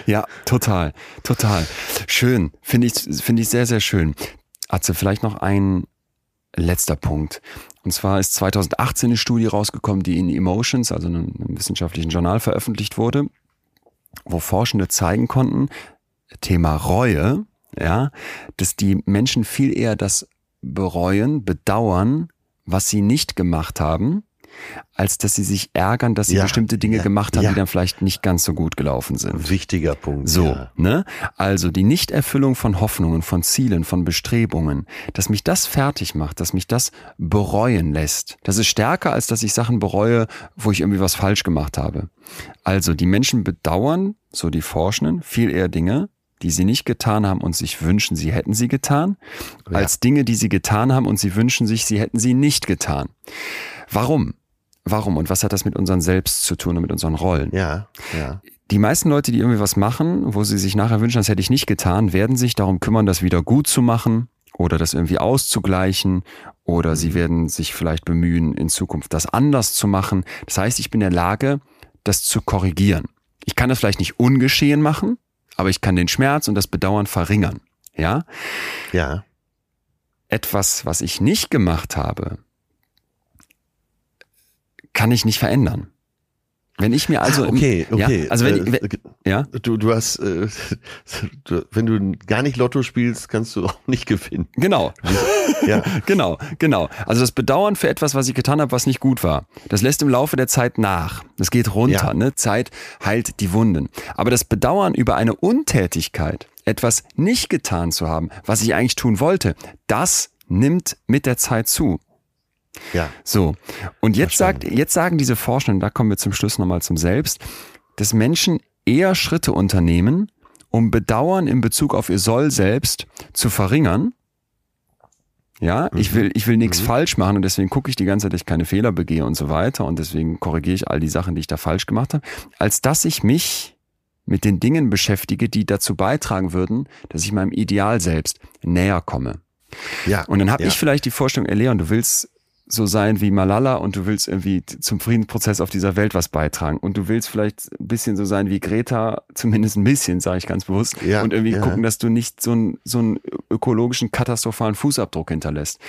Ja, total, total. Schön, finde ich, finde ich sehr, sehr schön. Atze, vielleicht noch ein letzter Punkt. Und zwar ist 2018 eine Studie rausgekommen, die in Emotions, also einem, einem wissenschaftlichen Journal, veröffentlicht wurde, wo Forschende zeigen konnten, Thema Reue, ja, dass die Menschen viel eher das bereuen, bedauern, was sie nicht gemacht haben, als dass sie sich ärgern, dass sie Ja, bestimmte Dinge ja, gemacht haben, ja. die dann vielleicht nicht ganz so gut gelaufen sind. Wichtiger Punkt. So, ne? Also die Nichterfüllung von Hoffnungen, von Zielen, von Bestrebungen, dass mich das fertig macht, dass mich das bereuen lässt. Das ist stärker, als dass ich Sachen bereue, wo ich irgendwie was falsch gemacht habe. Also die Menschen bedauern, so die Forschenden, viel eher Dinge, die sie nicht getan haben und sich wünschen, sie hätten sie getan, Ja. als Dinge, die sie getan haben und sie wünschen sich, sie hätten sie nicht getan. Warum? Warum und was hat das mit unseren Selbst zu tun und mit unseren Rollen? Ja, ja. Die meisten Leute, die irgendwie was machen, wo sie sich nachher wünschen, das hätte ich nicht getan, werden sich darum kümmern, das wieder gut zu machen oder das irgendwie auszugleichen oder sie werden sich vielleicht bemühen, in Zukunft das anders zu machen. Das heißt, ich bin in der Lage, das zu korrigieren. Ich kann das vielleicht nicht ungeschehen machen, aber ich kann den Schmerz und das Bedauern verringern. Ja? Ja. Etwas, was ich nicht gemacht habe, kann ich nicht verändern. Wenn ich mir also, okay, okay. ja, also wenn, äh, wenn ja, du, du hast, äh, du, wenn du gar nicht Lotto spielst, kannst du auch nicht gewinnen. genau, Ja, genau, genau. Also das Bedauern für etwas, was ich getan habe, was nicht gut war, das lässt im Laufe der Zeit nach. Das geht runter, Ja. ne? Zeit heilt die Wunden. Aber das Bedauern über eine Untätigkeit, etwas nicht getan zu haben, was ich eigentlich tun wollte, das nimmt mit der Zeit zu. Ja. So, und jetzt, sagt, jetzt sagen diese Forschenden, da kommen wir zum Schluss nochmal zum Selbst, dass Menschen eher Schritte unternehmen, um Bedauern in Bezug auf ihr Soll selbst zu verringern. Ja, ich will, ich will nichts falsch machen und deswegen gucke ich die ganze Zeit, dass ich keine Fehler begehe und so weiter und deswegen korrigiere ich all die Sachen, die ich da falsch gemacht habe, als dass ich mich mit den Dingen beschäftige, die dazu beitragen würden, dass ich meinem Ideal selbst näher komme. Ja. Und dann habe ja. ich vielleicht die Vorstellung, ey Leon, du willst so sein wie Malala und du willst irgendwie zum Friedensprozess auf dieser Welt was beitragen und du willst vielleicht ein bisschen so sein wie Greta, zumindest ein bisschen, sage ich ganz bewusst, Ja, und irgendwie ja. gucken, dass du nicht so, einen so einen ökologischen katastrophalen Fußabdruck hinterlässt.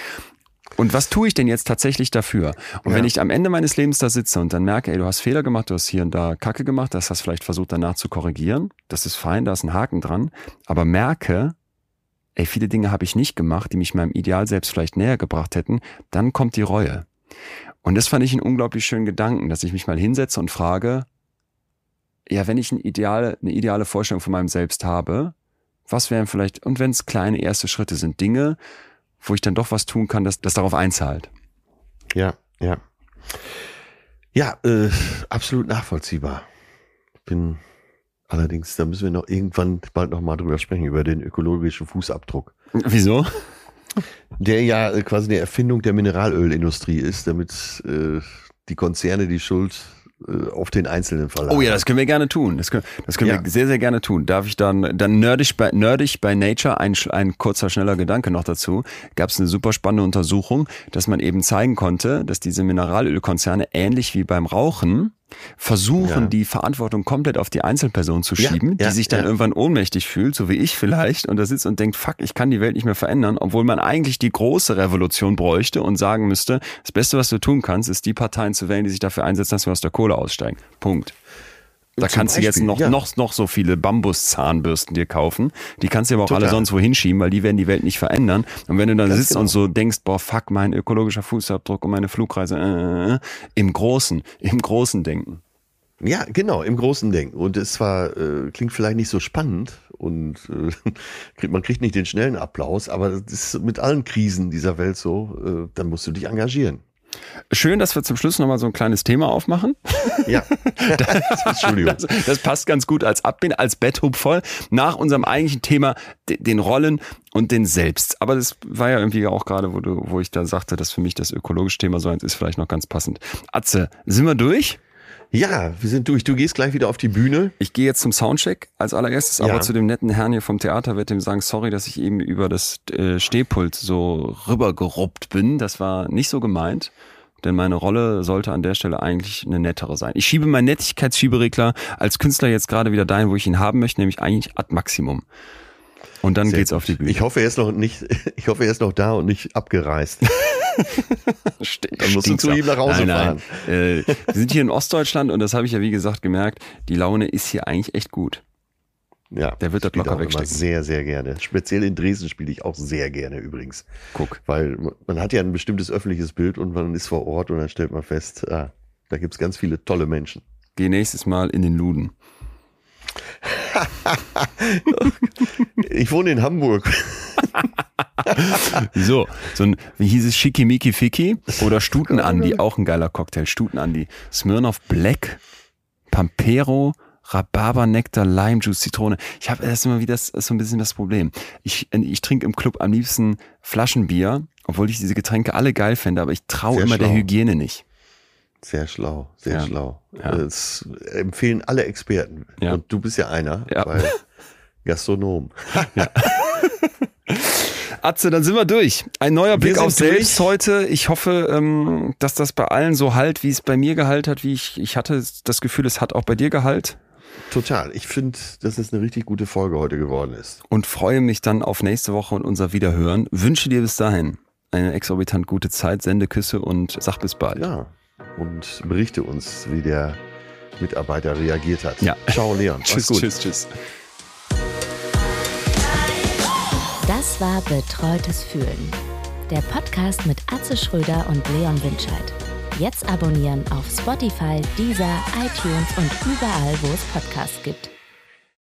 Und was tue ich denn jetzt tatsächlich dafür? Und Ja. wenn ich am Ende meines Lebens da sitze und dann merke, ey, du hast Fehler gemacht, du hast hier und da Kacke gemacht, das hast vielleicht versucht danach zu korrigieren, das ist fein, da ist ein Haken dran, aber merke, ey, viele Dinge habe ich nicht gemacht, die mich meinem Ideal selbst vielleicht näher gebracht hätten, dann kommt die Reue. Und das fand ich einen unglaublich schönen Gedanken, dass ich mich mal hinsetze und frage, ja, wenn ich ein ideale, eine ideale Vorstellung von meinem Selbst habe, was wären vielleicht, und wenn es kleine erste Schritte sind, Dinge, wo ich dann doch was tun kann, dass das darauf einzahlt. Ja, ja. Ja, äh, absolut nachvollziehbar. Bin allerdings, da müssen wir noch irgendwann bald noch mal drüber sprechen, über den ökologischen Fußabdruck. Wieso? Der ja äh, quasi eine Erfindung der Mineralölindustrie ist, damit äh, die Konzerne die Schuld äh, auf den Einzelnen verlagern. Oh ja, das können wir gerne tun. Das können, das können Ja. wir sehr, sehr gerne tun. Darf ich dann, dann nerdig bei, nerdig bei Nature, ein, ein kurzer, schneller Gedanke noch dazu, gab es eine super spannende Untersuchung, dass man eben zeigen konnte, dass diese Mineralölkonzerne ähnlich wie beim Rauchen versuchen, Ja. die Verantwortung komplett auf die Einzelperson zu Ja, schieben, die ja, sich dann irgendwann ohnmächtig fühlt, so wie ich vielleicht, und da sitzt und denkt, fuck, ich kann die Welt nicht mehr verändern, obwohl man eigentlich die große Revolution bräuchte und sagen müsste, das Beste, was du tun kannst, ist die Parteien zu wählen, die sich dafür einsetzen, dass wir aus der Kohle aussteigen. Punkt. Da Zum kannst du jetzt Beispiel, noch, ja. noch, noch so viele Bambuszahnbürsten dir kaufen. Die kannst du aber auch alle Total. sonst wo hinschieben, weil die werden die Welt nicht verändern. Und wenn du dann Ganz sitzt genau. und so denkst, boah, fuck, mein ökologischer Fußabdruck und meine Flugreise, äh, äh, äh, im Großen, im Großen denken. Ja, genau, im großen Denken. Und es war, äh, klingt vielleicht nicht so spannend und äh, kriegt- man kriegt nicht den schnellen Applaus, aber das ist mit allen Krisen dieser Welt so, äh, dann musst du dich engagieren. Schön, dass wir zum Schluss nochmal so ein kleines Thema aufmachen. Ja, Entschuldigung. Das, das passt ganz gut als Abbind, als Betthub voll nach unserem eigentlichen Thema, de- den Rollen und den Selbst. Aber das war ja irgendwie auch gerade, wo, du, wo ich da sagte, dass für mich das ökologische Thema so eins ist, vielleicht noch ganz passend. Atze, sind wir durch? Ja, wir sind durch. Du gehst gleich wieder auf die Bühne. Ich gehe jetzt zum Soundcheck als allererstes, aber Ja. zu dem netten Herrn hier vom Theater wird dem sagen, sorry, dass ich eben über das äh, Stehpult so rübergeruppt bin. Das war nicht so gemeint. Denn meine Rolle sollte an der Stelle eigentlich eine nettere sein. Ich schiebe meinen Nettigkeitsschieberegler als Künstler jetzt gerade wieder dahin, wo ich ihn haben möchte, nämlich eigentlich ad Maximum. Und dann Sehr geht's gut. auf die Bühne. Ich hoffe, er ist noch nicht, ich hoffe, er ist noch da und nicht abgereist. St- Dann musst du zu ihm nach Hause nein, nein. Äh, wir sind hier in Ostdeutschland und das habe ich ja wie gesagt gemerkt, die Laune ist hier eigentlich echt gut. Ja, Der wird das locker wegstecken. Sehr, sehr gerne. Speziell in Dresden spiele ich auch sehr gerne übrigens. Guck. Weil man hat ja ein bestimmtes öffentliches Bild und man ist vor Ort und dann stellt man fest, ah, da gibt's ganz viele tolle Menschen. Geh nächstes Mal in den Luden. Ich wohne in Hamburg. Wieso? So ein, wie hieß es, Schickimicki Ficky oder Stuten-Andi, auch ein geiler Cocktail. Stuten-Andi. Smirnoff Black, Pampero, Rhabarber, Nektar, Lime Juice, Zitrone. Ich habe das ist immer wieder das so ein bisschen das Problem. Ich, ich trinke im Club am liebsten Flaschenbier, obwohl ich diese Getränke alle geil finde, aber ich traue immer der schlau. Hygiene nicht. Sehr schlau, sehr Ja. schlau. Ja. Das empfehlen alle Experten. Ja. Und du bist ja einer, Ja. weil Gastronom. Atze, dann sind wir durch. Ein neuer Blick auf selbst heute. Ich hoffe, ähm, dass das bei allen so halt, wie es bei mir gehalt hat, wie ich, ich hatte das Gefühl, es hat auch bei dir gehalt. Total. Ich finde, dass es eine richtig gute Folge heute geworden ist. und freue mich dann auf nächste Woche und unser Wiederhören. Wünsche dir bis dahin eine exorbitant gute Zeit, sende Küsse und sag bis bald. Ja. Und berichte uns, wie der Mitarbeiter reagiert hat. Ja. Ciao, Leon. Tschüss, gut. tschüss, tschüss. Das war Betreutes Fühlen. Der Podcast mit Atze Schröder und Leon Winscheid. Jetzt abonnieren auf Spotify, Deezer, iTunes und überall, wo es Podcasts gibt.